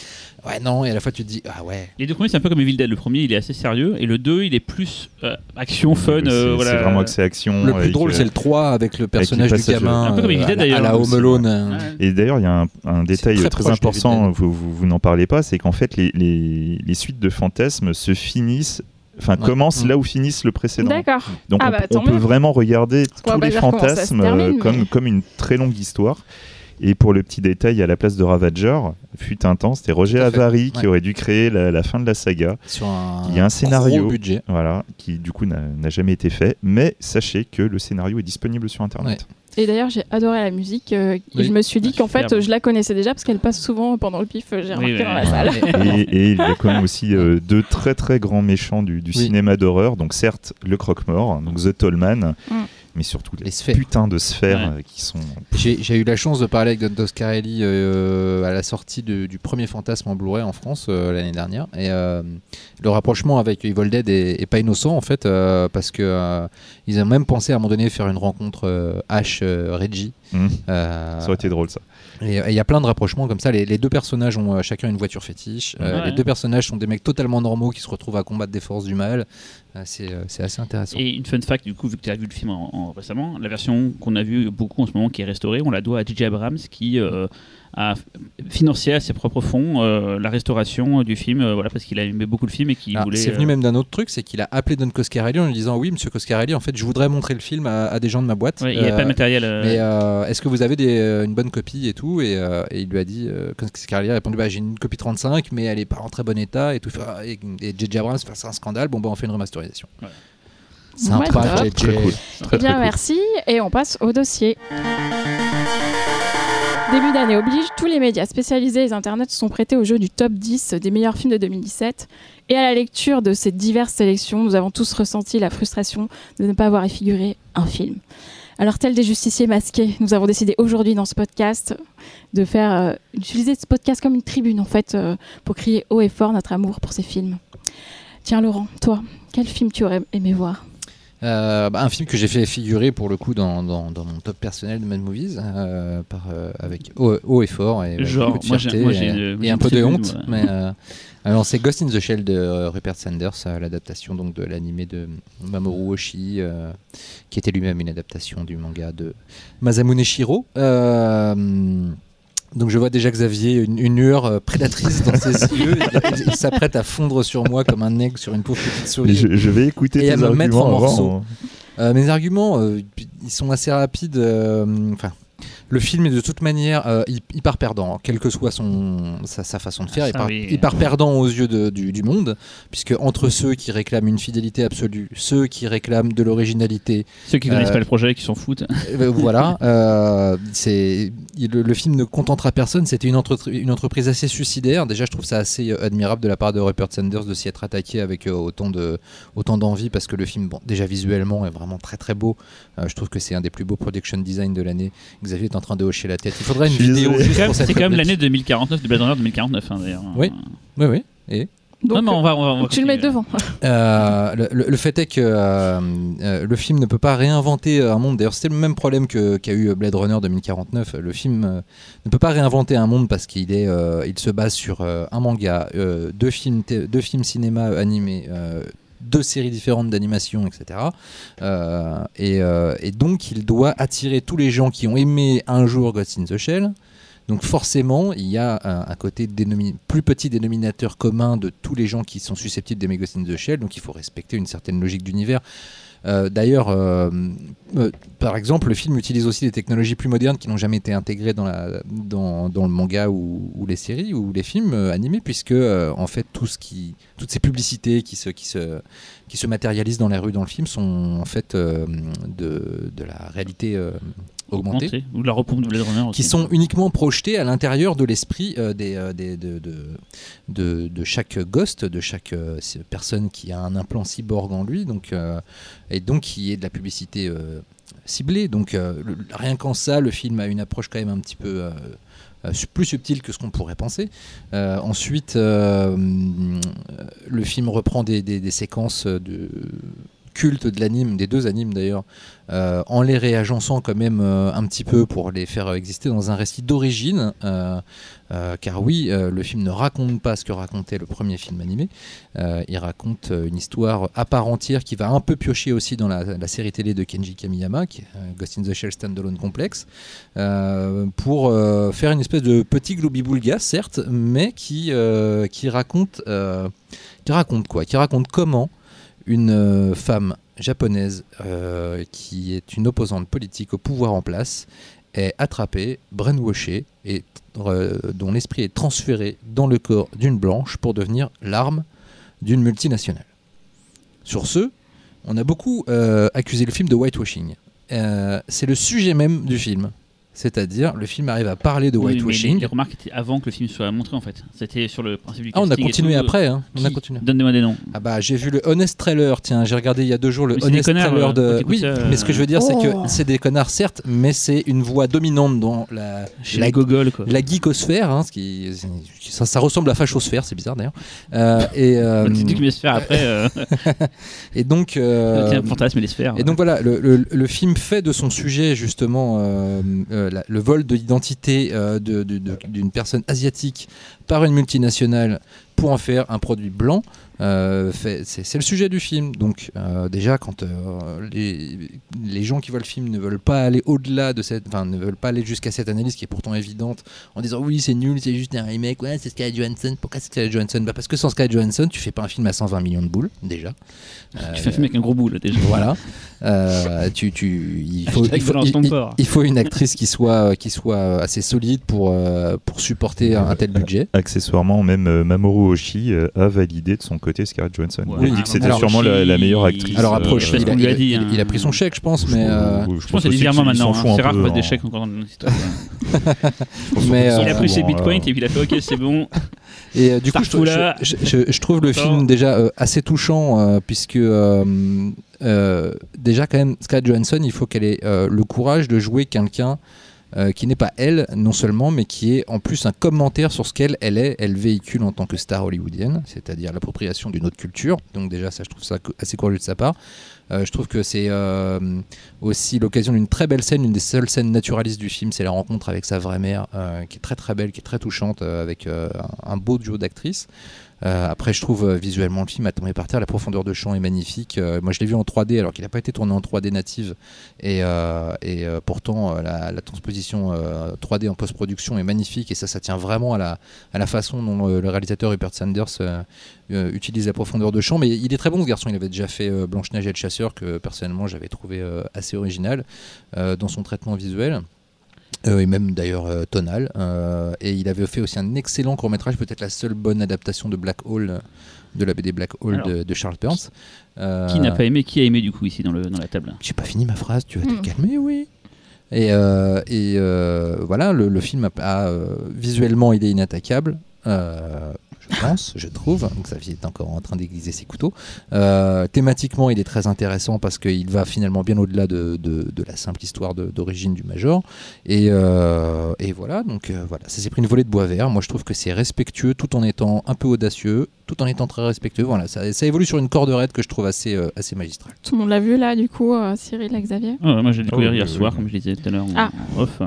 Speaker 2: ouais non, et à la fois tu te dis ah ouais.
Speaker 3: Les deux premiers, c'est un peu comme Evil Dead. Le premier, il est assez sérieux, et le deux, il est plus euh, action, fun.
Speaker 4: C'est
Speaker 3: euh, voilà.
Speaker 4: c'est vraiment axé action.
Speaker 2: Le plus
Speaker 4: avec,
Speaker 2: drôle, c'est le 3 avec le personnage du
Speaker 4: passage-
Speaker 2: gamin.
Speaker 3: Un peu comme Evil Dead,
Speaker 2: à la-
Speaker 3: d'ailleurs,
Speaker 2: à la Home Alone.
Speaker 3: Ouais.
Speaker 4: Et d'ailleurs, il y a un, un détail
Speaker 2: très
Speaker 4: important, vous, vous, vous n'en parlez pas, c'est qu'en fait, les, les, les suites de fantasmes se finissent, enfin,
Speaker 2: Ouais.
Speaker 4: commencent
Speaker 2: Mm.
Speaker 4: là où finissent le précédent.
Speaker 1: D'accord.
Speaker 4: Donc,
Speaker 1: Ah
Speaker 4: on,
Speaker 1: bah,
Speaker 4: on peut vraiment regarder tous les fantasmes
Speaker 1: termine,
Speaker 4: euh,
Speaker 1: mais-
Speaker 4: comme, comme une très longue histoire. Et pour le petit détail, à la place de Ravager, fut un temps, c'était Roger. Avary qui aurait dû créer la, la fin de la saga.
Speaker 2: sur un,
Speaker 4: Il y a un scénario.
Speaker 2: gros budget.
Speaker 4: Voilà, qui du coup n'a n'a jamais été fait. Mais sachez que le scénario est disponible sur Internet.
Speaker 1: Et d'ailleurs, j'ai adoré la musique. euh, et je me suis dit
Speaker 3: Ah,
Speaker 1: qu'en fait, je la connaissais déjà parce qu'elle passe souvent pendant le pif. J'ai remarqué
Speaker 3: oui,
Speaker 1: dans la salle.
Speaker 4: Et, et il y a quand même aussi euh, deux très très grands méchants du, du
Speaker 2: Oui.
Speaker 4: cinéma d'horreur. Donc certes, le croque-mort, donc The Tollman,
Speaker 1: Mm.
Speaker 4: Mais surtout
Speaker 2: Les
Speaker 4: les
Speaker 2: sphères.
Speaker 4: putains de sphères
Speaker 3: Ouais.
Speaker 4: euh, qui sont...
Speaker 2: J'ai eu la chance de parler avec Don Toscarelli euh, à la sortie de- du premier Fantasme en Blu-ray en France euh, l'année dernière. Et euh, le rapprochement avec Evil Dead est, est pas innocent en fait, euh, parce que euh, ils ont même pensé à un moment donné faire une rencontre euh, Ash euh, Reggie.
Speaker 4: Mm.
Speaker 2: Euh,
Speaker 4: Ça aurait été drôle ça.
Speaker 2: Et il y a plein de rapprochements comme ça. Les, les deux personnages ont euh, chacun une voiture fétiche. Euh,
Speaker 3: Ouais.
Speaker 2: Les deux personnages sont des mecs totalement normaux qui se retrouvent à combattre des forces du mal. Euh, c'est euh, assez intéressant.
Speaker 3: Et une fun fact, du coup, vu que tu as vu le film en- en- récemment, la version qu'on a vue beaucoup en ce moment qui est restaurée, on la doit à J.J. Abrams qui euh, à financer à ses propres fonds euh, la restauration du film, euh, voilà, parce qu'il aimait beaucoup le film et qu'il
Speaker 2: Alors,
Speaker 3: voulait.
Speaker 2: C'est venu
Speaker 3: euh,
Speaker 2: même d'un autre truc, c'est qu'il a appelé Don Coscarelli en lui disant Oui, monsieur Coscarelli, en fait, je voudrais montrer le film à, à des gens de ma boîte.
Speaker 3: ouais, il n'y avait pas de matériel. euh,
Speaker 2: Mais euh, est-ce que vous avez des, une bonne copie et tout? Et, euh, et il lui a dit, euh, Coscarelli a répondu bah, J'ai une copie 35, mais elle est pas en très bon état et tout. Ah, Et, J.J. Abrams, c'est un scandale, bon, bah, on fait une remasterisation.
Speaker 3: Ouais.
Speaker 2: Sympa,
Speaker 1: Ouais.
Speaker 4: Très cool. Très,
Speaker 1: Eh bien,
Speaker 4: très cool.
Speaker 1: merci. Et on passe au dossier. Début d'année oblige, tous les médias spécialisés et les internets se sont prêtés au jeu du top 10 des meilleurs films de 2017. Et à la lecture de ces diverses sélections, nous avons tous ressenti la frustration de ne pas avoir y figuré un film. Alors, tel des justiciers masqués, nous avons décidé aujourd'hui dans ce podcast de faire euh, d'utiliser ce podcast comme une tribune en fait euh, pour crier haut et fort notre amour pour ces films. Tiens, Laurent, toi, quel film tu aurais aimé voir?
Speaker 2: Euh, bah, un film que j'ai fait figurer pour le coup dans, dans, dans mon top personnel de Mad Movies, euh, par, euh, avec haut, haut et fort et
Speaker 3: Genre,
Speaker 2: beaucoup de
Speaker 3: moi,
Speaker 2: et, un peu de honte.
Speaker 3: ouais.
Speaker 2: Mais, alors c'est Ghost in the Shell de Rupert Sanders, l'adaptation donc de l'animé de Mamoru Oshii, qui était lui-même une adaptation du manga de Masamune Shiro. Donc je vois déjà Xavier, une, une lueur euh, prédatrice dans ses yeux. Il, il- il s'apprête à fondre sur moi comme un aigle sur une pauvre petite souris.
Speaker 4: je, je vais écouter
Speaker 2: Et à me mettre
Speaker 4: arguments
Speaker 2: en morceaux.
Speaker 4: avant.
Speaker 2: Euh, mes arguments, euh, ils sont assez rapides. euh, Enfin, le film est de toute manière euh, hy- hyper perdant, quelle que soit son, sa, sa façon de faire.
Speaker 3: Ah,
Speaker 2: il
Speaker 3: ça,
Speaker 2: part,
Speaker 3: oui.
Speaker 2: hyper perdant aux yeux de- du, du monde, puisque entre ceux qui réclament une fidélité absolue, ceux qui réclament de l'originalité,
Speaker 3: Ceux qui connaissent
Speaker 2: euh,
Speaker 3: pas le projet, qui s'en foutent.
Speaker 2: euh, voilà, euh, c'est il- le, le film ne contentera personne. C'était une, entre- une entreprise assez suicidaire. Déjà, je trouve ça assez admirable de la part de Rupert Sanders de s'y être attaqué avec autant de autant d'envie, parce que le film, bon, déjà visuellement, est vraiment très très beau. Euh, je trouve que c'est un des plus beaux production design de l'année. Xavier est en train de hocher la tête. Il faudrait une vidéo.
Speaker 3: C'est quand même,
Speaker 2: pour cette
Speaker 3: c'est quand même
Speaker 2: rubrique.
Speaker 3: l'année 2049 de Blade Runner 2049 hein, d'ailleurs.
Speaker 2: Oui. Oui, oui. Et
Speaker 1: Donc,
Speaker 3: non, mais on va, on va, on va
Speaker 1: tu le mets devant.
Speaker 2: Euh, le, le- le fait est que euh, euh, le film ne peut pas réinventer un monde. D'ailleurs, c'était le même problème que- qu'a eu Blade Runner 2049. Le film euh, ne peut pas réinventer un monde parce qu'il est, euh, il se base sur euh, un manga, euh, deux films, deux films cinéma animés. Deux séries différentes d'animation, etc. Euh, et, euh, et donc, il doit attirer tous les gens qui ont aimé un jour Ghost in the Shell. Donc forcément, il y a un, un côté plus petit dénominateur commun de tous les gens qui sont susceptibles d'aimer Ghost in the Shell, donc il faut respecter une certaine logique d'univers. Euh, D'ailleurs, euh, euh, par exemple, le film utilise aussi des technologies plus modernes qui n'ont jamais été intégrées dans, la, le manga ou, les séries ou les films animés, puisque en fait tout ce qui, toutes ces publicités qui se, qui se, qui se matérialisent dans les rues dans le film sont en fait de, de la réalité augmentée
Speaker 3: Montré. Ou la repompe de Blade Runner
Speaker 2: qui sont uniquement projetés à l'intérieur de l'esprit euh, des, euh, des- de, de, de- de chaque ghost, de chaque euh, personne qui a un implant cyborg en lui, donc, et donc qui est de la publicité ciblée. Donc le- rien qu'en ça, le film a une approche quand même un petit peu plus subtile que ce qu'on pourrait penser. Euh, ensuite, euh, le film reprend des, des- des séquences de culte de l'anime, des deux animes d'ailleurs, euh, en les réagençant quand même euh, un petit peu pour les faire exister dans un récit d'origine. euh, euh, car oui, euh, le film ne raconte pas ce que racontait le premier film animé. Euh, il raconte euh, une histoire à part entière qui va un peu piocher aussi dans la, série télé de Kenji Kamiyama, qui est euh, Ghost in the Shell Standalone Complex, euh, pour euh, faire une espèce de petit gloobie-boulga, certes, mais qui, euh, qui raconte, euh, qui raconte quoi? Qui raconte comment une euh, femme japonaise euh, qui est une opposante politique au pouvoir en place est attrapée, brainwashée et euh, dont l'esprit est transféré dans le corps d'une blanche pour devenir l'arme d'une multinationale. Sur ce, on a beaucoup accusé le film de whitewashing. C'est le sujet même du film. C'est-à-dire, le film arrive à parler de
Speaker 3: Oui,
Speaker 2: whitewashing.
Speaker 3: les remarques étaient avant que le film soit montré en fait. C'était sur le principe du
Speaker 2: Ah, on a continué
Speaker 3: tout.
Speaker 2: après. Hein. On a continué.
Speaker 3: Donne-moi des noms.
Speaker 2: Ah bah j'ai vu le Honest Trailer, tiens, j'ai regardé il y a deux jours le
Speaker 3: Mais
Speaker 2: Honest
Speaker 3: connards,
Speaker 2: Trailer
Speaker 3: euh,
Speaker 2: de... Oui,
Speaker 3: ça, euh.
Speaker 2: mais ce que je veux dire c'est
Speaker 1: Oh.
Speaker 2: que c'est des connards certes, mais c'est une voix dominante dans la,
Speaker 3: Chez
Speaker 2: la,
Speaker 3: Gogol quoi.
Speaker 2: la geekosphère, hein, ce qui, ça, ça ressemble à fachosphère, c'est bizarre d'ailleurs. Euh, et, euh,
Speaker 3: que sphères après. Euh,
Speaker 2: et donc... euh,
Speaker 3: tiens, fantasme et les sphères.
Speaker 2: et donc voilà, le, le- le film fait de son sujet justement euh, euh, la- le vol de l'identité euh, d'une personne asiatique par une multinationale pour en faire un produit blanc. Euh, c'est le sujet du film. Donc euh, déjà, quand euh, les, les gens qui voient le film ne veulent pas aller au-delà de cette, enfin ne veulent pas aller jusqu'à cette analyse qui est pourtant évidente, en disant oui c'est nul, c'est juste un remake, ouais c'est Scarlett Johansson. Pourquoi c'est Scarlett Johansson? Bah parce que sans Scarlett Johansson, tu fais pas un film à 120 millions de boules déjà.
Speaker 3: Tu fais un film avec un gros bout là déjà.
Speaker 2: Voilà. Tu, tu, il, faut,
Speaker 3: Hashtag
Speaker 2: il, faut,
Speaker 3: balance
Speaker 2: il-
Speaker 3: ton
Speaker 2: il-
Speaker 3: porc.
Speaker 2: il faut une actrice qui soit, qui soit assez solide pour, pour supporter un, un tel budget.
Speaker 4: Accessoirement, même euh, Mamoru Oshii euh, a validé de son côté Scarlett Johansson.
Speaker 3: Ouais.
Speaker 4: il a dit que c'était
Speaker 2: alors,
Speaker 4: sûrement la, la meilleure
Speaker 3: Oshii,
Speaker 4: actrice.
Speaker 2: Alors
Speaker 3: euh,
Speaker 2: après,
Speaker 3: je
Speaker 2: il, a,
Speaker 3: lui a
Speaker 2: il a-
Speaker 3: dit,
Speaker 2: il-
Speaker 3: hein.
Speaker 2: il a pris son chèque, je pense, mais, euh,
Speaker 3: Je pense qu'il maintenant. hein. C'est rare qu'on fasse des chèques encore dans notre histoire.
Speaker 2: mais,
Speaker 3: Il a pris ses bitcoins et puis il a fait ok c'est bon.
Speaker 2: Et du coup, je, trouve- je, je- je le film déjà assez touchant puisque euh, déjà quand même Scarlett Johansson, il faut qu'elle ait euh, le courage de jouer quelqu'un euh, qui n'est pas elle non seulement, mais qui est en plus un commentaire sur ce qu'elle elle est, elle véhicule en tant que star hollywoodienne, c'est-à-dire l'appropriation d'une autre culture. Donc déjà ça, je trouve ça assez courageux de sa part. Euh, je trouve que c'est euh, aussi l'occasion d'une très belle scène, une des seules scènes naturalistes du film, c'est la rencontre avec sa vraie mère, qui est très très belle, qui est très touchante, avec un beau duo d'actrices. Euh, après, je trouve euh, visuellement le film à tomber par terre, la profondeur de champ est magnifique. Euh, moi, je l'ai vu en 3D alors qu'il n'a pas été tourné en 3D native, et, pourtant la, transposition euh, 3D en post-production est magnifique, et ça, ça tient vraiment à la, façon dont euh, le réalisateur Rupert Sanders utilise la profondeur de champ. Mais il est très bon ce garçon. Il avait déjà fait euh, Blanche Neige et le chasseur que personnellement j'avais trouvé assez original dans son traitement visuel. Euh, et même d'ailleurs euh, tonal. Euh, et il avait fait aussi un excellent court métrage, peut-être la seule bonne adaptation de Black Hole, de la BD Black Hole
Speaker 3: Alors.
Speaker 2: de, de Charles Burns. Euh,
Speaker 3: Qui n'a pas aimé Qui a aimé du coup ici dans, le, dans la table
Speaker 2: J'ai pas fini ma phrase, tu vas te
Speaker 1: Hmm.
Speaker 2: calmer, oui. Et, euh, et euh, voilà, le, le film a, a, visuellement il est inattaquable. Euh, je pense, je trouve. Xavier est encore en train d'aiguiser ses couteaux. Euh, thématiquement, il est très intéressant parce qu'il va finalement bien au-delà de, de- de la simple histoire d'origine du Major. Et, euh, et voilà, donc euh, voilà, ça s'est pris une volée de bois vert. Moi, je trouve que c'est respectueux tout en étant un peu audacieux, tout en étant très respectueux. Voilà, ça, ça évolue sur une corde raide que je trouve assez, euh, assez magistrale.
Speaker 1: Tout le monde l'a vu là, du coup, euh, Cyril et Xavier?
Speaker 3: Ah Moi j'ai découvert
Speaker 4: Oh,
Speaker 3: hier soir, comme je disais tout à l'heure
Speaker 1: Ah.
Speaker 3: en off.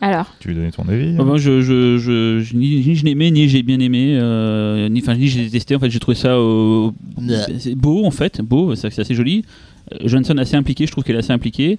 Speaker 1: Alors,
Speaker 4: Tu veux donner ton avis
Speaker 3: Ah
Speaker 4: hein
Speaker 3: bah, je, je, je, je- ni, ni je n'aimais ni j'ai bien aimé, euh, ni, enfin, ni j'ai détesté. En fait, j'ai trouvé ça euh, c'est beau en fait, beau, c'est assez joli. Euh, Johansson assez impliqué, je trouve qu'elle est assez impliquée.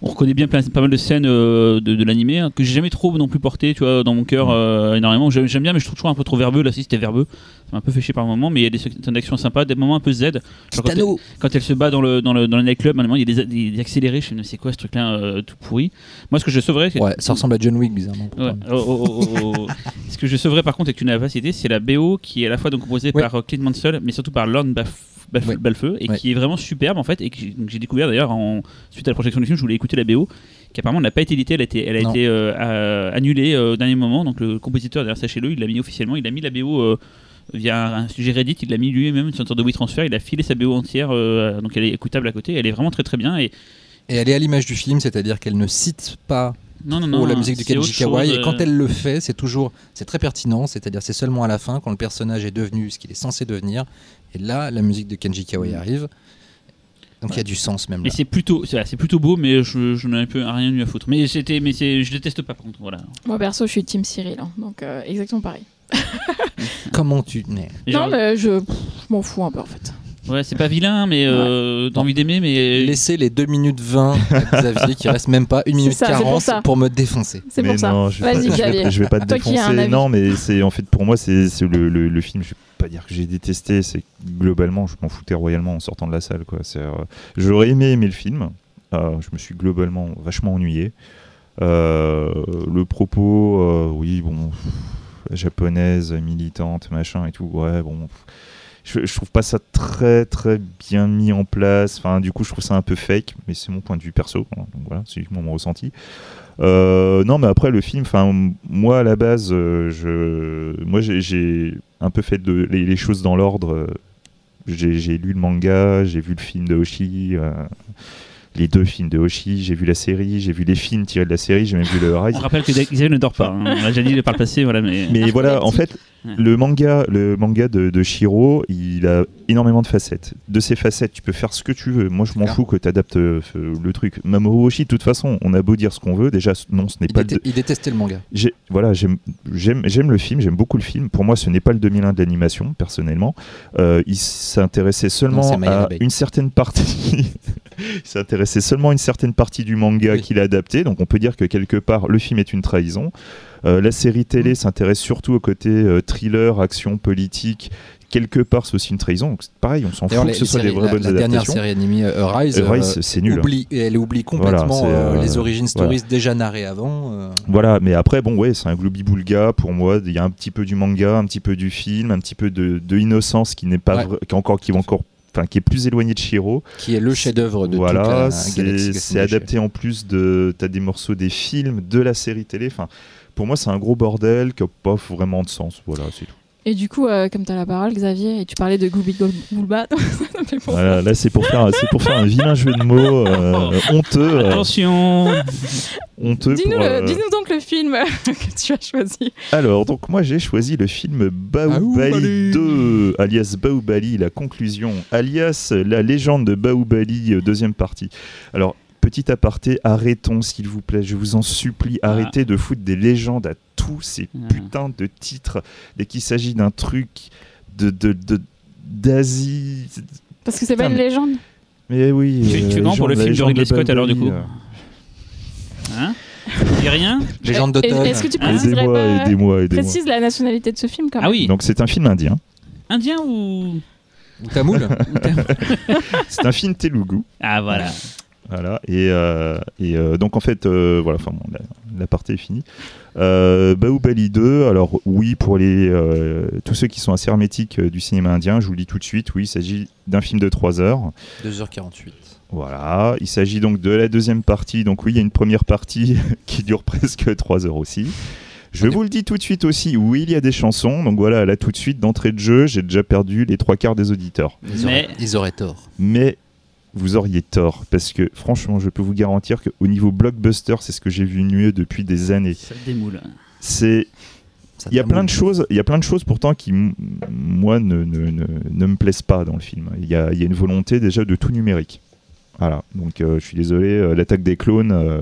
Speaker 3: On reconnaît bien plein- pas mal de scènes euh, de, de l'animé hein, que j'ai jamais trop non plus porté, tu vois, dans mon cœur euh, énormément. J'aime bien, mais je trouve toujours un peu trop verbeux. Là, si c'était verbeux, ça m'a un peu fait chier par moment. Mais il y a des scènes d'action sympas, des moments un peu Z. Genre, quand, elle, quand elle se bat dans le dans le, dans le nightclub, à un moment, il y a des, des, des accélérés. Je dis, c'est quoi ce truc-là euh, tout pourri Moi, ce que je sauverais, c'est
Speaker 2: Ouais, ça ressemble à John Wick, bizarrement.
Speaker 3: Ouais. Oh, oh, oh. Ce que je sauverais par contre avec une avacité, c'est la BO qui est à la fois donc composée
Speaker 2: Ouais.
Speaker 3: par Clint Mansell, mais surtout par Lorne Baf- Balfeu, et qui est vraiment superbe en fait, et que j'ai découvert d'ailleurs en suite à la projection du film, je voulais écouter la BO, qui apparemment n'a pas été éditée, elle a été, elle a
Speaker 2: Non.
Speaker 3: été euh, euh, annulée euh, au dernier moment, donc le compositeur derrière sachez-le, il l'a mis officiellement, il a mis la BO. Via un, sujet Reddit, il l'a mis lui-même sur une sorte de WeTransfer, il a filé sa BO entière, euh, donc elle est écoutable à côté, elle est vraiment très très bien. Et
Speaker 2: Et elle est à l'image du film, c'est-à-dire qu'elle ne cite pas
Speaker 3: non, non,
Speaker 2: trop
Speaker 3: non,
Speaker 2: la musique du Kenji Kawai. Et quand elle le fait, c'est toujours, c'est très pertinent, c'est-à-dire c'est seulement à la fin, quand le personnage est devenu ce qu'il est censé devenir. Et là, la musique de Kenji Kawai arrive. Donc il y a du sens même
Speaker 3: Et
Speaker 2: là.
Speaker 3: c'est plutôt, c'est c'est plutôt beau, mais je, je n'en ai un peu rien eu à foutre. Mais c'était, mais c'est, je déteste pas par contre, voilà.
Speaker 1: moi perso, je suis Team Cyril, hein, donc euh, exactement pareil.
Speaker 2: Comment tu. mais-
Speaker 3: Et
Speaker 1: non,
Speaker 3: genre-
Speaker 1: mais je, pff, je m'en fous un peu en fait.
Speaker 3: Ouais, c'est pas vilain, mais euh, t'as envie d'aimer, mais
Speaker 2: Laissez les 2 minutes 20 à Xavier qui reste même pas 1 minute
Speaker 1: ça, c'est pour
Speaker 2: 40
Speaker 1: ça.
Speaker 2: pour me défoncer.
Speaker 1: C'est pour ça.
Speaker 4: non, je vais,
Speaker 1: Vas-y,
Speaker 4: pas, je, vais, je vais pas te
Speaker 1: Toi
Speaker 4: défoncer. Non, mais c'est en fait pour moi c'est c'est le, le, le film. Je vais pas dire que j'ai détesté. C'est que globalement, je m'en foutais royalement en sortant de la salle. Quoi. C'est, euh, j'aurais aimé aimer le film. Euh, je me suis globalement vachement ennuyé. Euh, le propos, euh, oui, bon, pff, japonaise, militante, machin et tout. Ouais, bon. pff, Je, trouve pas ça très très bien mis en place. Enfin, du coup, je trouve ça un peu fake, mais c'est mon point de vue perso. Donc voilà, c'est mon ressenti. Euh, non, mais après le film, enfin moi à la base, euh, je, moi j'ai- un peu fait les, choses dans l'ordre. euh, J'ai lu le manga, j'ai vu le film de Hoshi. Les deux films de Hoshi, j'ai vu la série, j'ai vu les films tirés de la série, j'ai même vu le Rise.
Speaker 3: On rappelle que Xavier ne dort pas. hein. On l'a déjà dit par le passé, voilà, mais.
Speaker 4: Mais voilà, en fait,
Speaker 3: Ouais.
Speaker 4: le manga, le manga de, de Shiro, il a énormément de facettes. De ces facettes, tu peux faire ce que tu veux. Moi, je m'en fous que tu adaptes le truc. Mamoru Oshii, de toute façon, on a beau dire ce qu'on veut, déjà, non, ce n'est pas le.
Speaker 2: il détestait le manga.
Speaker 4: Voilà, j'aime j'aime j'aime le film, j'aime beaucoup le film. Pour moi, ce n'est pas le 2001 de l'animation, personnellement. Euh, il s'intéressait seulement à une certaine partie. il s'intéressait seulement à une certaine partie du manga
Speaker 2: Oui.
Speaker 4: qu'il a adapté. Donc, on peut dire que quelque part, le film est une trahison. Euh, la série télé
Speaker 2: Mm.
Speaker 4: s'intéresse surtout au côté euh, thriller, action politique. Quelque part, c'est aussi une trahison. Donc, c'est pareil, on s'en fout que ce soit des vraies
Speaker 2: la,
Speaker 4: bonnes
Speaker 2: la dernière
Speaker 4: adaptations.
Speaker 2: série animée euh, Rise,
Speaker 4: Euh, Rise, c'est nul.
Speaker 2: oublie, elle oublie complètement
Speaker 4: Voilà, c'est,
Speaker 2: les origines stories déjà narrées avant.
Speaker 4: Voilà, mais après, bon, ouais, c'est un globi-boulga pour moi. Il y a un petit peu du manga, un petit peu du film, un petit peu de, de innocence qui n'est pas
Speaker 2: Ouais.
Speaker 4: qui encore qui va encore, enfin, qui est plus éloigné de Shiro.
Speaker 2: qui est le chef-d'œuvre de toute
Speaker 4: voilà,
Speaker 2: la galaxie.
Speaker 4: c'est adapté en plus de, t'as des morceaux des films, de la série télé. Enfin, pour moi, c'est un gros bordel qui n'a pas vraiment de sens. Voilà, c'est tout.
Speaker 1: Et du coup, euh, comme tu as la parole, Xavier, et tu parlais de Gooby Goulba,
Speaker 4: Voilà, là, c'est pour faire, c'est pour faire un vilain jeu de mots euh, honteux, euh,
Speaker 3: Attention
Speaker 4: honteux.
Speaker 1: Dis-nous
Speaker 4: euh,
Speaker 1: donc le film que tu as choisi.
Speaker 4: Alors, donc moi j'ai choisi le film Baoubali
Speaker 2: Baoubali.
Speaker 4: 2, alias Baoubali, la conclusion, alias la légende de Baoubali, deuxième partie. Alors, petit aparté, arrêtons s'il vous plaît, je vous en supplie,
Speaker 3: Ah.
Speaker 4: arrêtez de foutre des légendes à tous ces
Speaker 3: Ah.
Speaker 4: putains de titres, dès qu'il s'agit d'un truc de... de, de- d'Asie.
Speaker 1: Parce que c'est pas une légende.
Speaker 4: Mais oui.
Speaker 3: Tu- tu
Speaker 4: euh,
Speaker 3: comment pour le film de Ridley Scott, alors, du coup. Hein? Dis rien?
Speaker 2: Légende d'automne.
Speaker 1: Est-ce que tu
Speaker 3: Hein
Speaker 1: préciserais
Speaker 4: Aidez-moi,
Speaker 1: pas
Speaker 4: aidez-moi, aidez-moi.
Speaker 1: Précise la nationalité de ce film quand même.
Speaker 3: Ah oui
Speaker 4: Donc c'est un film indien.
Speaker 3: Indien ou.
Speaker 2: Ou Tamoul
Speaker 4: C'est un film telugu.
Speaker 3: Ah voilà.
Speaker 4: Voilà, et, euh, et euh, donc en fait, euh, voilà, enfin, bon, la, partie est finie. Baoubali 2, alors oui, pour les, tous ceux qui sont assez hermétiques du cinéma indien, je vous le dis tout de suite, oui, il s'agit d'un film de 3 heures.
Speaker 2: 2h48.
Speaker 4: Voilà, il s'agit donc de la deuxième partie, donc oui, il y a une première partie qui dure presque 3 heures aussi. Je vous le dis tout de suite aussi, oui, il y a des chansons, donc voilà, là tout de suite, d'entrée de jeu, j'ai déjà perdu les trois quarts des auditeurs.
Speaker 2: Ils, auraient,
Speaker 3: Mais-
Speaker 2: ils auraient tort.
Speaker 4: Mais vous auriez tort, parce que franchement, je peux vous garantir qu'au niveau blockbuster, c'est ce que j'ai vu mieux depuis des années.
Speaker 3: Ça démoule.
Speaker 4: C'est, il y a plein de choses, il y a plein de choses pourtant qui, moi, ne, ne, ne, ne me plaisent pas dans le film. Il y a, il y a une volonté déjà de tout numérique. Voilà, donc euh, je suis désolé, euh, l'attaque des clones, euh,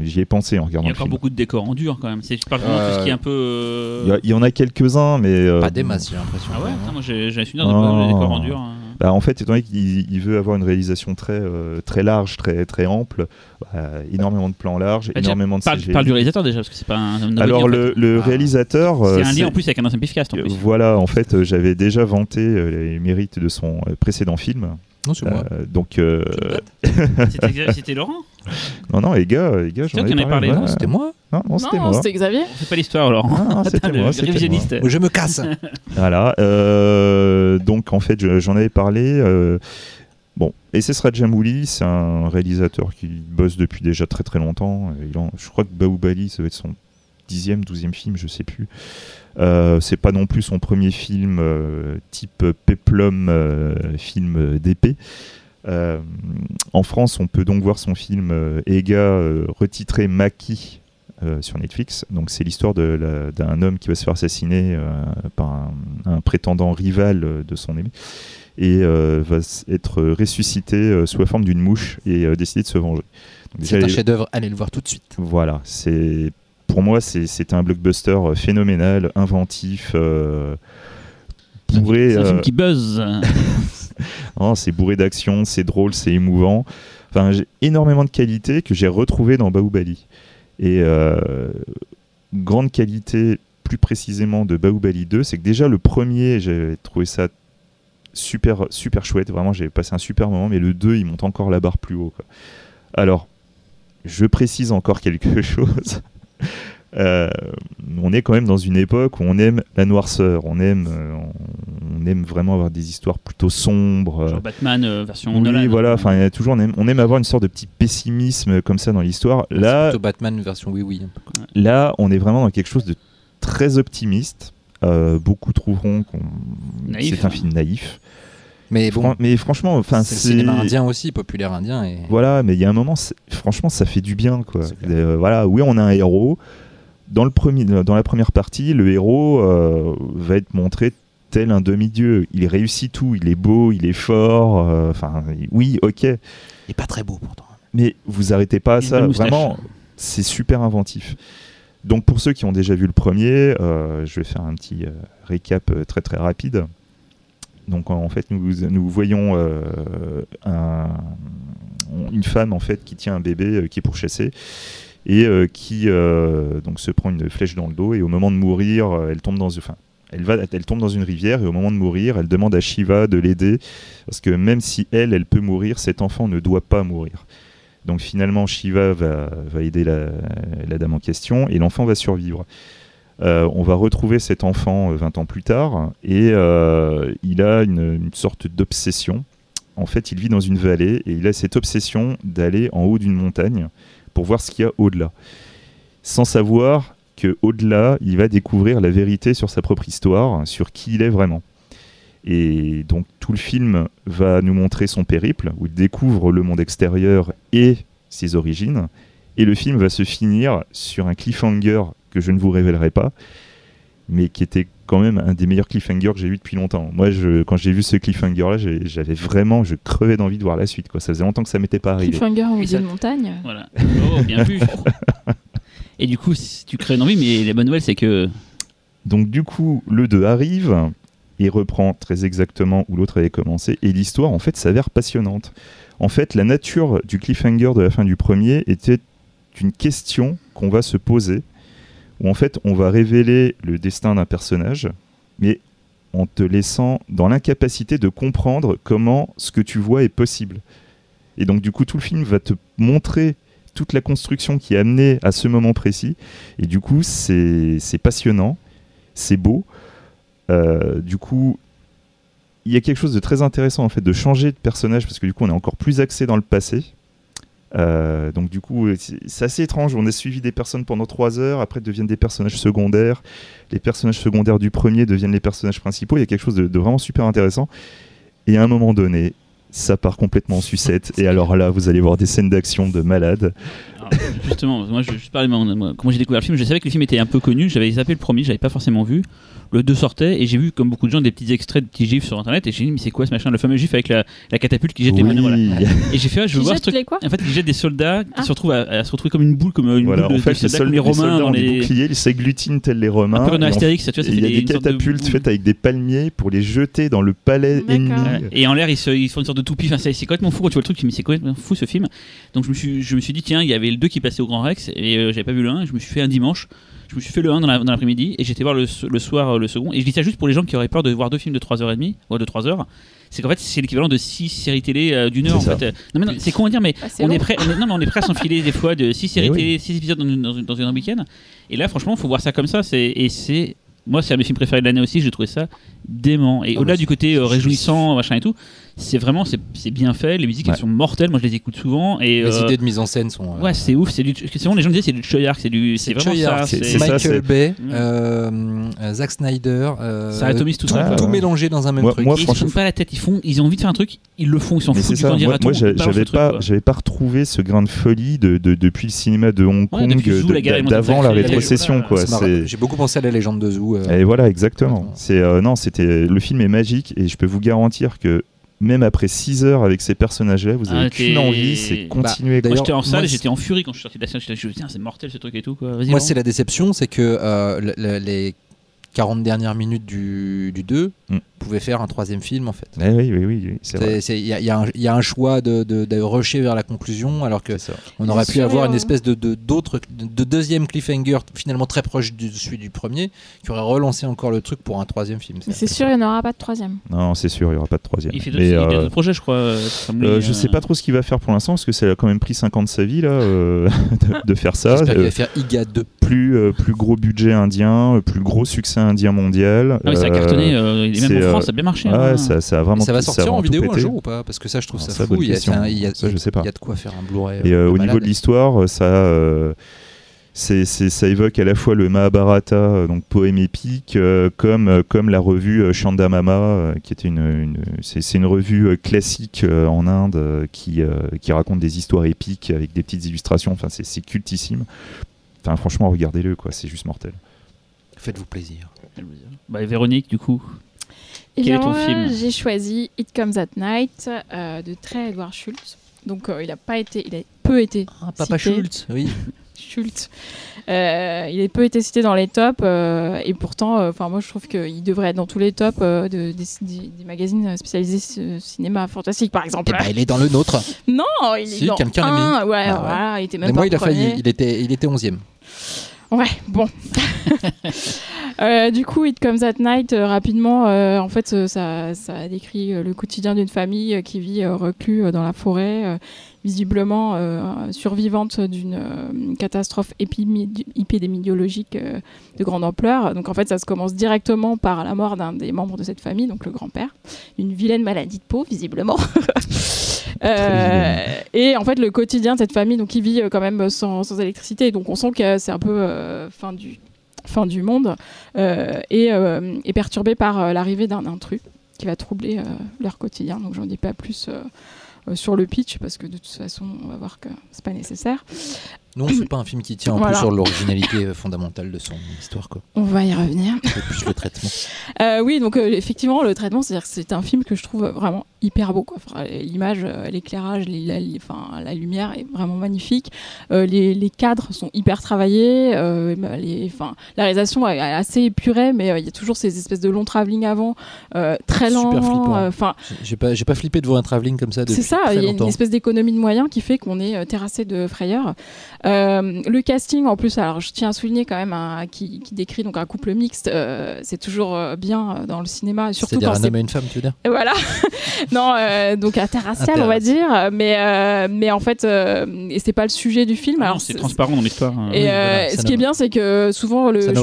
Speaker 4: j'y ai pensé en
Speaker 3: Il
Speaker 4: regardant
Speaker 3: y a encore
Speaker 4: film.
Speaker 3: beaucoup de décors en dur quand même. C'est- Je parle vraiment de tout ce qui est un peu. euh,
Speaker 4: Il y a- il y, en a quelques-uns, mais euh,
Speaker 2: Pas des masses, j'ai l'impression.
Speaker 3: Ah ouais. Moi j'ai souvenir de
Speaker 4: Oh.
Speaker 3: pas mal de décors en dur. hein.
Speaker 4: Bah, en fait, étant donné qu'il il veut avoir une réalisation très, euh, très large, très, très ample, bah, énormément de plans larges,
Speaker 3: Bah,
Speaker 4: énormément de
Speaker 3: Parle,
Speaker 4: CGI.
Speaker 3: parle du réalisateur déjà, parce que c'est pas un. un
Speaker 4: Alors
Speaker 3: en
Speaker 4: le,
Speaker 3: fait.
Speaker 4: le réalisateur, euh,
Speaker 3: C'est un lien en plus avec un ancien pifcast en
Speaker 4: euh,
Speaker 3: plus.
Speaker 4: Voilà, en fait, j'avais déjà vanté les mérites de son précédent film.
Speaker 2: Non, c'est moi.
Speaker 4: Euh, donc, euh,
Speaker 3: C'était Laurent
Speaker 4: non, non, les gars, les gars,
Speaker 3: C'est
Speaker 4: j'en
Speaker 3: toi qui en
Speaker 4: avais parlé.
Speaker 3: parlé,
Speaker 4: ouais.
Speaker 2: C'était moi.
Speaker 4: Non, non, c'était
Speaker 1: Non,
Speaker 4: moi.
Speaker 1: c'était Xavier.
Speaker 3: On fait pas l'histoire alors.
Speaker 4: Ah, non, c'était moi,
Speaker 3: révisionniste.
Speaker 2: Je me casse.
Speaker 4: Voilà. euh, donc, en fait, je- j'en avais parlé. euh, bon, et ce sera Jamouli, c'est un réalisateur qui bosse depuis déjà très très longtemps. Il en- je crois que Baoubali, ça va être son dixième, douzième film, je sais plus. Euh, c'est pas non plus son premier film euh, type Peplum, euh, film d'épée. En France, on peut donc voir son film Ega retitré Maki sur Netflix. Donc c'est l'histoire d'un homme qui va se faire assassiner par un, un prétendant rival de son aimé et va être ressuscité sous la forme d'une mouche et décider de se venger.
Speaker 2: C'est un chef-d'œuvre. Allez le voir tout de suite.
Speaker 4: voilà, c'est pour moi c'est un blockbuster euh, phénoménal, inventif, euh, bourré.
Speaker 3: C'est un film
Speaker 4: euh,
Speaker 3: qui buzz.
Speaker 4: c'est bourré d'action, c'est drôle, c'est émouvant. Enfin, j'ai énormément de qualités que j'ai retrouvées dans Baoubali. Et euh, grande qualité, plus précisément de Baoubali 2, c'est que déjà le premier, j'ai trouvé ça super super chouette. Vraiment, j'ai passé un super moment. Mais le 2, il monte encore la barre plus haut. quoi. Alors, je précise encore quelque chose. Euh, on est quand même dans une époque où on aime la noirceur, on aime, euh, on aime vraiment avoir des histoires plutôt sombres.
Speaker 3: Genre Batman euh, version
Speaker 4: oui,
Speaker 3: Nolan.
Speaker 4: voilà. Enfin, toujours, on aime, on aime avoir une sorte de petit pessimisme comme ça dans l'histoire.
Speaker 2: C'est
Speaker 4: Là,
Speaker 2: plutôt Batman version oui oui.
Speaker 4: là, on est vraiment dans quelque chose de très optimiste. Euh, beaucoup trouveront qu'on
Speaker 3: Naïf.
Speaker 4: c'est un film naïf.
Speaker 2: Mais bon,
Speaker 4: Fran- mais franchement, enfin,
Speaker 2: c'est cinéma indien aussi, populaire indien. Et...
Speaker 4: Voilà, mais il y a un moment, franchement, ça fait du bien, quoi. Euh, voilà, oui, on a un héros. Dans, le premier, dans la première partie, le héros euh, va être montré tel un demi-dieu. Il réussit tout, il est beau, il est fort. euh, Enfin, oui, ok.
Speaker 2: Il est pas très beau pourtant.
Speaker 4: Mais vous arrêtez pas à
Speaker 3: Il a
Speaker 4: ça. Vraiment, c'est super inventif. Donc pour ceux qui ont déjà vu le premier, euh, je vais faire un petit euh, récap très très rapide. Donc en fait, nous, nous voyons euh, un- une femme en fait qui tient un bébé euh, qui est pourchassé et euh, qui donc se prend une flèche dans le dos et au moment de mourir, elle tombe dans une rivière et au moment de mourir, elle demande à Shiva de l'aider parce que même si elle elle peut mourir, cet enfant ne doit pas mourir. Donc finalement, Shiva va, va aider la dame en question et l'enfant va survivre. Euh, on va retrouver cet enfant euh, 20 ans plus tard et euh, il a une, une sorte d'obsession. En fait, il vit dans une vallée et il a cette obsession d'aller en haut d'une montagne pour voir ce qu'il y a au-delà. Sans savoir que au-delà, il va découvrir la vérité sur sa propre histoire, sur qui il est vraiment. Et donc tout le film va nous montrer son périple, où il découvre le monde extérieur et ses origines. Et le film va se finir sur un cliffhanger que je ne vous révélerai pas, mais qui était quand même un des meilleurs cliffhangers que j'ai eu depuis longtemps. Moi, je, quand j'ai vu ce cliffhanger-là, j'avais vraiment, je crevais d'envie de voir la suite. Quoi. Ça faisait longtemps que ça m'était pas arrivé.
Speaker 1: Cliffhanger milieu
Speaker 3: ça-
Speaker 1: de montagne.
Speaker 3: Voilà. Oh, bien vu. Et du coup, si tu crées une envie, mais la bonne nouvelle, c'est que
Speaker 4: Donc du coup, le 2 arrive et reprend très exactement où l'autre avait commencé, et l'histoire en fait s'avère passionnante. En fait, la nature du cliffhanger de la fin du premier était une question qu'on va se poser, où en fait on va révéler le destin d'un personnage, mais en te laissant dans l'incapacité de comprendre comment ce que tu vois est possible. Et donc du coup, tout le film va te montrer toute la construction qui est amenée à ce moment précis, et du coup, c'est passionnant c'est beau. Euh, du coup, il y a quelque chose de très intéressant en fait de changer de personnage parce que du coup on est encore plus axé dans le passé. Euh, donc du coup, c'est c'est assez étrange. On a suivi des personnes pendant trois heures, après deviennent des personnages secondaires. Les personnages secondaires du premier deviennent les personnages principaux. Il y a quelque chose de, de vraiment super intéressant. Et à un moment donné, ça part complètement en sucette. et alors là, vous allez voir des scènes d'action de malade.
Speaker 3: Alors, justement, moi je je parlais moi, comment j'ai découvert le film. Je savais que le film était un peu connu. J'avais zappé le premier, j'avais pas forcément vu. Le 2 sortait et j'ai vu, comme beaucoup de gens, des petits extraits de petits gifs sur internet. Et j'ai dit, mais c'est quoi ce machin? Le fameux gif avec la, la catapulte qui jette les
Speaker 4: Oui.
Speaker 3: maneaux, voilà. Et j'ai fait, ah, je veux
Speaker 1: Qui
Speaker 3: voir ce
Speaker 1: jette
Speaker 3: truc.
Speaker 1: les quoi?
Speaker 3: En fait, ils jettent des soldats qui
Speaker 1: Ah.
Speaker 3: se retrouvent à, à se retrouver comme une boule, comme une
Speaker 4: Voilà,
Speaker 3: boule de,
Speaker 4: en fait,
Speaker 3: de
Speaker 4: les,
Speaker 3: soldats, les
Speaker 4: les soldats
Speaker 3: Romains dans
Speaker 4: ont des
Speaker 3: les.
Speaker 4: boucliers, ils s'agglutinent tels les Romains.
Speaker 3: Un peu dans Astérix, tu vois,
Speaker 4: il y a
Speaker 3: des,
Speaker 4: catapultes faites avec des palmiers pour les jeter dans le palais ennemi.
Speaker 3: Et en l'air, ils, se- ils font une sorte de toupie. Enfin, c'est complètement fou quand tu vois le truc. Tu dis, c'est complètement fou ce film. Donc je me suis, je me suis dit, tiens, il y avait le 2 qui passait au Grand Rex et euh, j'avais pas vu le 1. Et je me suis fait un dimanche. Je me suis fait le 1 dans la- dans l'après-midi et j'étais voir le, le soir euh, le second. Et je dis ça juste pour les gens qui auraient peur de voir deux films de 3h30 ou de 3 heures. C'est qu'en fait, c'est l'équivalent de 6 séries télé euh, d'une heure. En fait. Non, mais non, c'est con à dire, mais
Speaker 1: Ah,
Speaker 3: on
Speaker 1: long.
Speaker 3: est, prêt, on est- non, mais on est prêt à s'enfiler des fois de 6 séries
Speaker 4: Mais oui.
Speaker 3: télé, 6 épisodes dans, une- dans, une- dans un week-end. Et là, franchement, faut voir ça comme ça. c'est- Et c'est. Moi, c'est un de mes films préférés de l'année aussi. J'ai trouvé ça dément. Et
Speaker 2: Ah,
Speaker 3: au-delà du côté euh, réjouissant, machin et tout, c'est vraiment c'est c'est bien fait. Les musiques elles sont mortelles. Moi, je les écoute souvent. Et
Speaker 2: Les
Speaker 3: euh,
Speaker 2: idées de mise en scène sont. euh,
Speaker 3: ouais, c'est ouf. C'est du. C'est vraiment les gens disaient c'est du Choyark. C'est du. C'est
Speaker 2: c'est
Speaker 3: vraiment
Speaker 2: Choyard,
Speaker 3: ça.
Speaker 4: c'est-
Speaker 3: c'est-
Speaker 4: c'est ça,
Speaker 2: Michael Bay, euh, Zack Snyder, euh,
Speaker 3: Ça atomise tout
Speaker 2: tout,
Speaker 3: ça,
Speaker 2: tout mélangé dans un même
Speaker 4: Moi-
Speaker 2: truc.
Speaker 4: moi,
Speaker 3: ils se font pas la tête. Ils font. Ils ont envie de faire un truc. Ils le font. Ils s'en foutent du temps
Speaker 4: moi, j'avais pas, j'avais pas retrouvé ce grain de folie de, de- depuis le cinéma de Hong Kong, d'avant la rétrocession, quoi.
Speaker 2: J'ai beaucoup pensé à la légende de Zoo.
Speaker 4: Et voilà, exactement. C'est non, c'était le film est magique et je peux vous garantir que même après 6 heures avec ces personnages-là, vous avez
Speaker 3: Ah,
Speaker 4: qu'une envie, c'est
Speaker 3: Bah,
Speaker 4: continuer.
Speaker 2: d'ailleurs,
Speaker 3: Moi, j'étais en salle j'étais en furie quand je suis sorti de la salle. Je me suis dit, c'est mortel ce truc et tout. Quoi.
Speaker 2: Moi, c'est la déception, c'est que euh, le- le- les 40 dernières minutes du, du 2
Speaker 4: Mm.
Speaker 2: Pouvaient faire un troisième film en fait.
Speaker 4: Eh oui, oui, oui, c'est
Speaker 2: Il y, a- y un- il y a un choix de, de, de rusher vers la conclusion, alors que on aurait pu
Speaker 1: sûr,
Speaker 2: avoir une espèce de, de, d'autre- de, de deuxième cliffhanger finalement très proche de celui du premier, qui aurait relancé encore le truc pour un troisième film.
Speaker 1: Mais c'est sûr, il n'y en aura pas de troisième.
Speaker 4: Non, c'est sûr, il n'y aura pas de troisième.
Speaker 3: Il fait d'autres
Speaker 4: Mais,
Speaker 3: il y a
Speaker 4: euh,
Speaker 3: d'autres projets, je crois. euh,
Speaker 4: euh, je
Speaker 3: euh,
Speaker 4: sais pas trop ce qu'il va faire pour l'instant parce que ça a quand même pris 5 ans de sa vie là euh, de, de faire ça.
Speaker 2: J'espère qu'il
Speaker 4: Euh,
Speaker 2: va faire IGA 2.
Speaker 4: plus, euh, plus gros budget indien, euh, plus gros succès indien mondial.
Speaker 3: Ah, ça a
Speaker 4: Euh,
Speaker 3: cartonné. euh, même
Speaker 4: euh,
Speaker 3: France, ça a bien marché.
Speaker 4: Ouais,
Speaker 3: hein.
Speaker 4: ça, ça a vraiment
Speaker 2: ça va
Speaker 4: ça a
Speaker 2: sortir en vidéo un jour ou pas Parce que ça, je trouve
Speaker 4: Alors,
Speaker 2: ça
Speaker 4: ça,
Speaker 2: fou. Il y, a,
Speaker 4: question.
Speaker 2: il y a-
Speaker 4: Ça, je sais pas.
Speaker 2: il y a de quoi faire un Blu-ray.
Speaker 4: Et euh,
Speaker 2: euh,
Speaker 4: au niveau de l'histoire, ça, euh, c'est, c'est- ça évoque à la fois le Mahabharata, donc poème épique, euh, comme, comme la revue Chandamama, euh, qui était une, une- c'est, une revue classique euh, en Inde euh, qui, euh, qui raconte des histoires épiques avec des petites illustrations. Enfin, c'est, c'est cultissime. Enfin, franchement, regardez-le, quoi. C'est juste mortel.
Speaker 2: Faites-vous plaisir.
Speaker 3: Bah, et Véronique, du coup.
Speaker 1: Eh
Speaker 3: Quel est ton film
Speaker 1: J'ai choisi It Comes at Night euh, de Trey Edward Schultz. Donc euh, il a pas été, il a peu été
Speaker 2: Ah, Papa
Speaker 1: cité.
Speaker 2: Schultz, oui.
Speaker 1: Schultz. Euh, il a peu été cité dans les tops euh, et pourtant, euh, enfin moi je trouve qu'il devrait être dans tous les tops euh, de- des, des- des magazines spécialisés ci- cinéma fantastique par
Speaker 2: Eh
Speaker 1: exemple.
Speaker 2: ben, il est dans le nôtre.
Speaker 1: non, il est
Speaker 2: Si,
Speaker 1: dans
Speaker 2: quelqu'un l'a mis.
Speaker 1: un, Ouais,
Speaker 2: Ah ouais.
Speaker 1: voilà, il était même
Speaker 2: Mais
Speaker 1: pas
Speaker 2: moi, il a
Speaker 1: premier.
Speaker 2: failli. Il était, il était 11e.
Speaker 1: Ouais, bon. Euh, du coup, It Comes at Night, euh, rapidement, euh, en fait, ça, ça décrit le quotidien d'une famille qui vit reclus dans la forêt, visiblement survivante d'une catastrophe épidémiologique de grande ampleur. Donc, en fait, ça se commence directement par la mort d'un des membres de cette famille, donc le grand-père, une vilaine maladie de peau, visiblement. Euh, et en fait, le quotidien de cette famille, donc, qui vit euh, quand même sans, sans électricité, donc on sent que c'est un peu euh, fin du fin du monde, euh, et euh, est perturbé par euh, l'arrivée d'un intrus qui va troubler euh, leur quotidien. Donc j'en dis pas plus euh, euh, sur le pitch parce que de toute façon on va voir que c'est pas nécessaire.
Speaker 2: Non, c'est pas un film qui tient en
Speaker 1: Voilà.
Speaker 2: plus sur l'originalité fondamentale de son histoire, quoi.
Speaker 1: On va y revenir.
Speaker 2: C'est plus le traitement.
Speaker 1: Euh, oui, donc euh, effectivement, le traitement, c'est-à-dire que c'est un film que je trouve vraiment hyper beau. quoi. Enfin, L'image, euh, l'éclairage, les- la, les- enfin, la lumière est vraiment magnifique. Euh, les, les cadres sont hyper travaillés. les, enfin, la réalisation est assez épurée, mais il y a toujours ces espèces de longs travelling avant, très lents.
Speaker 2: Super flippant.
Speaker 1: Enfin,
Speaker 2: J'ai- pas, j'ai pas flippé de voir un travelling comme ça depuis
Speaker 1: c'est ça, il y a une espèce d'économie de moyens qui fait qu'on est terrassé de frayeur. Euh, le casting, en plus, alors je tiens à souligner quand même un, qui, qui décrit donc un couple mixte, euh, c'est toujours euh, bien dans le cinéma, surtout quand
Speaker 2: un
Speaker 1: c'est
Speaker 2: homme et une femme, tu veux dire?
Speaker 1: Voilà. non, euh, donc interracial, on va dire, mais euh, mais en fait, euh, et c'est pas le sujet du film.
Speaker 3: Alors,
Speaker 1: Alors
Speaker 3: c'est transparent dans l'histoire. hein.
Speaker 1: Et
Speaker 2: Oui,
Speaker 1: euh,
Speaker 2: voilà, ça
Speaker 1: ce qui est bien, c'est que souvent le
Speaker 2: Ça n'a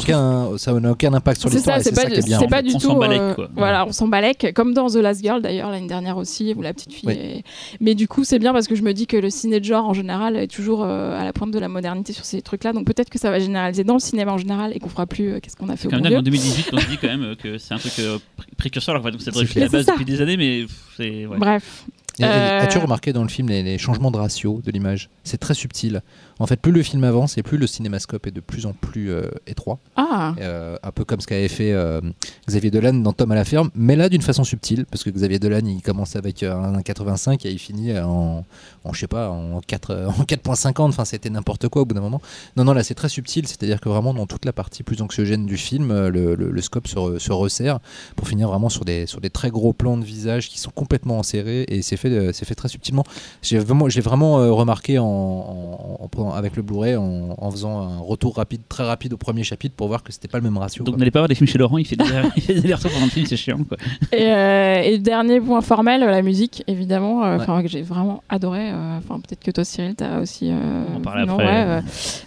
Speaker 2: aucun, impact sur l'histoire
Speaker 1: c'est
Speaker 2: c'est
Speaker 1: pas,
Speaker 2: ça
Speaker 1: c'est du
Speaker 3: On
Speaker 1: tout.
Speaker 3: s'en balèque,
Speaker 1: euh,
Speaker 3: quoi.
Speaker 1: Voilà, on s'en balèque, comme dans The Last Girl d'ailleurs l'année dernière aussi, où la petite fille.
Speaker 2: Oui.
Speaker 1: est- Mais du coup, c'est bien parce que je me dis que le ciné de genre en général est toujours euh, à la pointe de la modernité sur ces trucs-là. Donc peut-être que ça va généraliser dans le cinéma en général et qu'on fera plus. euh, Qu'est-ce qu'on a fait au
Speaker 3: quand même en 2018, on se dit quand même euh, que c'est un truc euh, pré- précurseur. Alors, donc, ça devrait être la base
Speaker 1: ça.
Speaker 3: depuis des années, mais pff, c'est. ouais.
Speaker 1: Bref. Euh,
Speaker 2: As-tu remarqué dans le film les, les changements de ratio de l'image? C'est très subtil. En fait, plus le film avance et plus le cinémascope est de plus en plus euh, étroit.
Speaker 1: Ah,
Speaker 2: Euh, un peu comme ce qu'avait fait euh, Xavier Dolan dans Tom à la ferme, mais là d'une façon subtile, parce que Xavier Dolan il commence avec un 85 et il finit en, en je sais pas, en 4, euh, en 4.50, enfin c'était n'importe quoi au bout d'un moment. Non, non, là c'est très subtil, c'est-à-dire que vraiment dans toute la partie plus anxiogène du film, le, le- le scope se, re- se resserre pour finir vraiment sur des, sur des très gros plans de visage qui sont complètement enserrés et c'est fait, euh, c'est fait très subtilement. J'ai vraiment, j'ai vraiment euh, remarqué en, en- en prenant- avec le Blu-ray en, en faisant un retour rapide, très rapide au premier chapitre pour voir que c'était pas le même ratio.
Speaker 3: Donc n'allez pas voir des films chez Laurent, il fait des, des allers-retours pendant le film, c'est chiant. Quoi.
Speaker 1: Et, euh, et dernier point formel, la musique, évidemment, euh,
Speaker 2: Ouais.
Speaker 1: que j'ai vraiment adoré. euh, peut-être que toi, Cyril, t'as aussi. euh,
Speaker 3: On en parle
Speaker 1: non,
Speaker 3: après.
Speaker 1: ouais, euh,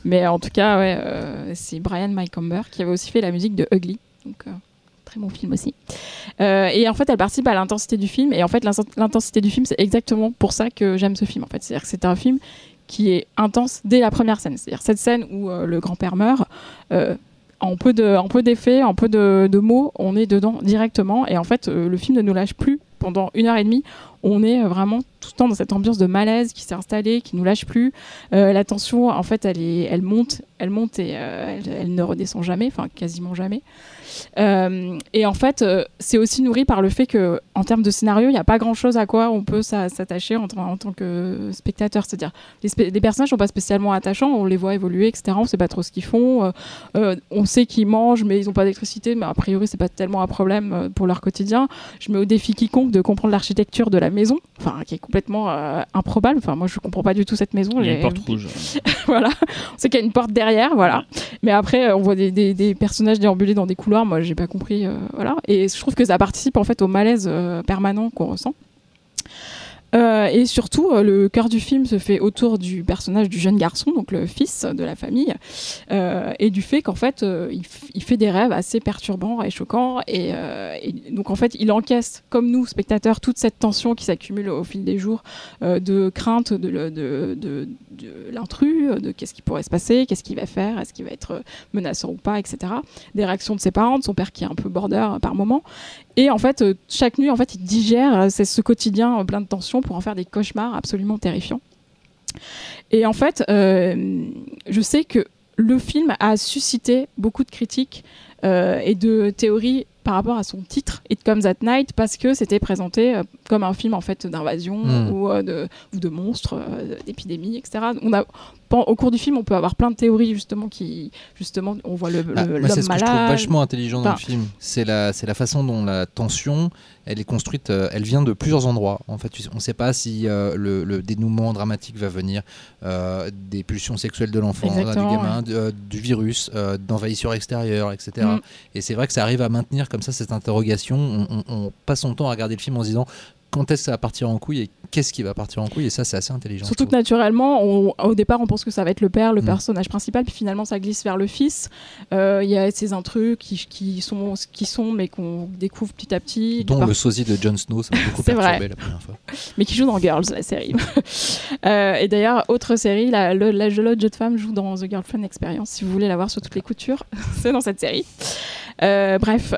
Speaker 1: mais en tout cas, ouais, euh, c'est Brian Mycomber qui avait aussi fait la musique de Ugly. Donc, euh, très bon film aussi. Euh, et en fait, elle participe à l'intensité du film. Et en fait, l'in- l'intensité du film, c'est exactement pour ça que j'aime ce film. En fait, c'est-à-dire que c'est un film qui est intense dès la première scène. C'est-à-dire cette scène où euh, le grand-père meurt. euh, en peu de, en peu d'effets, en peu de, mots, on est dedans directement. Et en fait, le film ne nous lâche plus pendant une heure et demie. On est vraiment tout le temps dans cette ambiance de malaise qui s'est installée, qui nous lâche plus. La tension, en fait, elle, est, elle monte, elle monte et elle ne redescend jamais, enfin quasiment jamais. Euh, et en fait, euh, c'est aussi nourri par le fait que, en termes de scénario, il n'y a pas grand-chose à quoi on peut s'a- s'attacher en, tant- en tant que spectateur. C'est-à-dire, les, les personnages sont pas spécialement attachants. On les voit évoluer, etc. On sait pas trop ce qu'ils font. Euh, on sait qu'ils mangent, mais ils n'ont pas d'électricité. Mais a priori, c'est pas tellement un problème pour leur quotidien. Je mets au défi quiconque de comprendre l'architecture de la maison, enfin, qui est complètement euh, improbable. Enfin, moi, je comprends pas du tout cette maison.
Speaker 3: Il y a une porte rouge.
Speaker 1: voilà. On sait qu'il y a une porte derrière, voilà. Mais après, on voit des, des- des personnages déambuler dans des couloirs. Moi, j'ai pas compris, euh, voilà. Et je trouve que ça participe en fait au malaise euh, permanent qu'on ressent. Euh, et surtout, euh, le cœur du film se fait autour du personnage du jeune garçon, donc le fils de la famille, euh, et du fait qu'en fait, il, fait des rêves assez perturbants et choquants. Et, donc, en fait, il encaisse, comme nous, spectateurs, toute cette tension qui s'accumule au fil des jours de crainte de, de, l'intrus, de qu'est-ce qui pourrait se passer, qu'est-ce qu'il va faire, est-ce qu'il va être menaçant ou pas, etc. Des réactions de ses parents, de son père qui est un peu border par moment. Et en fait, chaque nuit, en fait, il digère ce quotidien plein de tensions pour en faire des cauchemars absolument terrifiants. Et en fait, euh, je sais que le film a suscité beaucoup de critiques et de théories par rapport à son titre It Comes at Night parce que c'était présenté euh, comme un film en fait d'invasion
Speaker 2: Mm.
Speaker 1: ou, euh, de, ou de monstres, euh, d'épidémies, etc. On a, au cours du film, on peut avoir plein de théories justement qui, justement, on voit le,
Speaker 2: Ah,
Speaker 1: l'homme
Speaker 2: moi, c'est ce que je trouve vachement intelligent dans
Speaker 1: Enfin-
Speaker 2: le film. C'est la, c'est la façon dont la tension, elle est construite. euh, elle vient de plusieurs endroits. En fait, on ne sait pas si euh, le, le dénouement dramatique va venir euh, des pulsions sexuelles de l'enfant, euh, du gamin, euh, du virus, euh, d'envahisseurs extérieurs, etc. Et c'est vrai que ça arrive à maintenir comme ça cette interrogation. On, on- on passe son temps à regarder le film en se disant quand est-ce que ça va partir en couille et qu'est-ce qui va partir en couille. Et ça, c'est assez intelligent.
Speaker 1: Surtout que naturellement, on- au départ, on pense que ça va être le père, le
Speaker 2: Mm.
Speaker 1: personnage principal, puis finalement, ça glisse vers le fils. Euh, Il y a ces intrus qui, qui sont qui sont, mais qu'on découvre petit à petit.
Speaker 2: Dont le sosie de Jon Snow, ça m'a beaucoup perturbé
Speaker 1: vrai.
Speaker 2: la première fois.
Speaker 1: mais qui joue dans Girls, la série. Euh, et d'ailleurs, autre série, la, le- la l'autre jeune femme joue dans The Girlfriend Experience. Si vous voulez la voir sur toutes les coutures, c'est dans cette série. Euh, bref,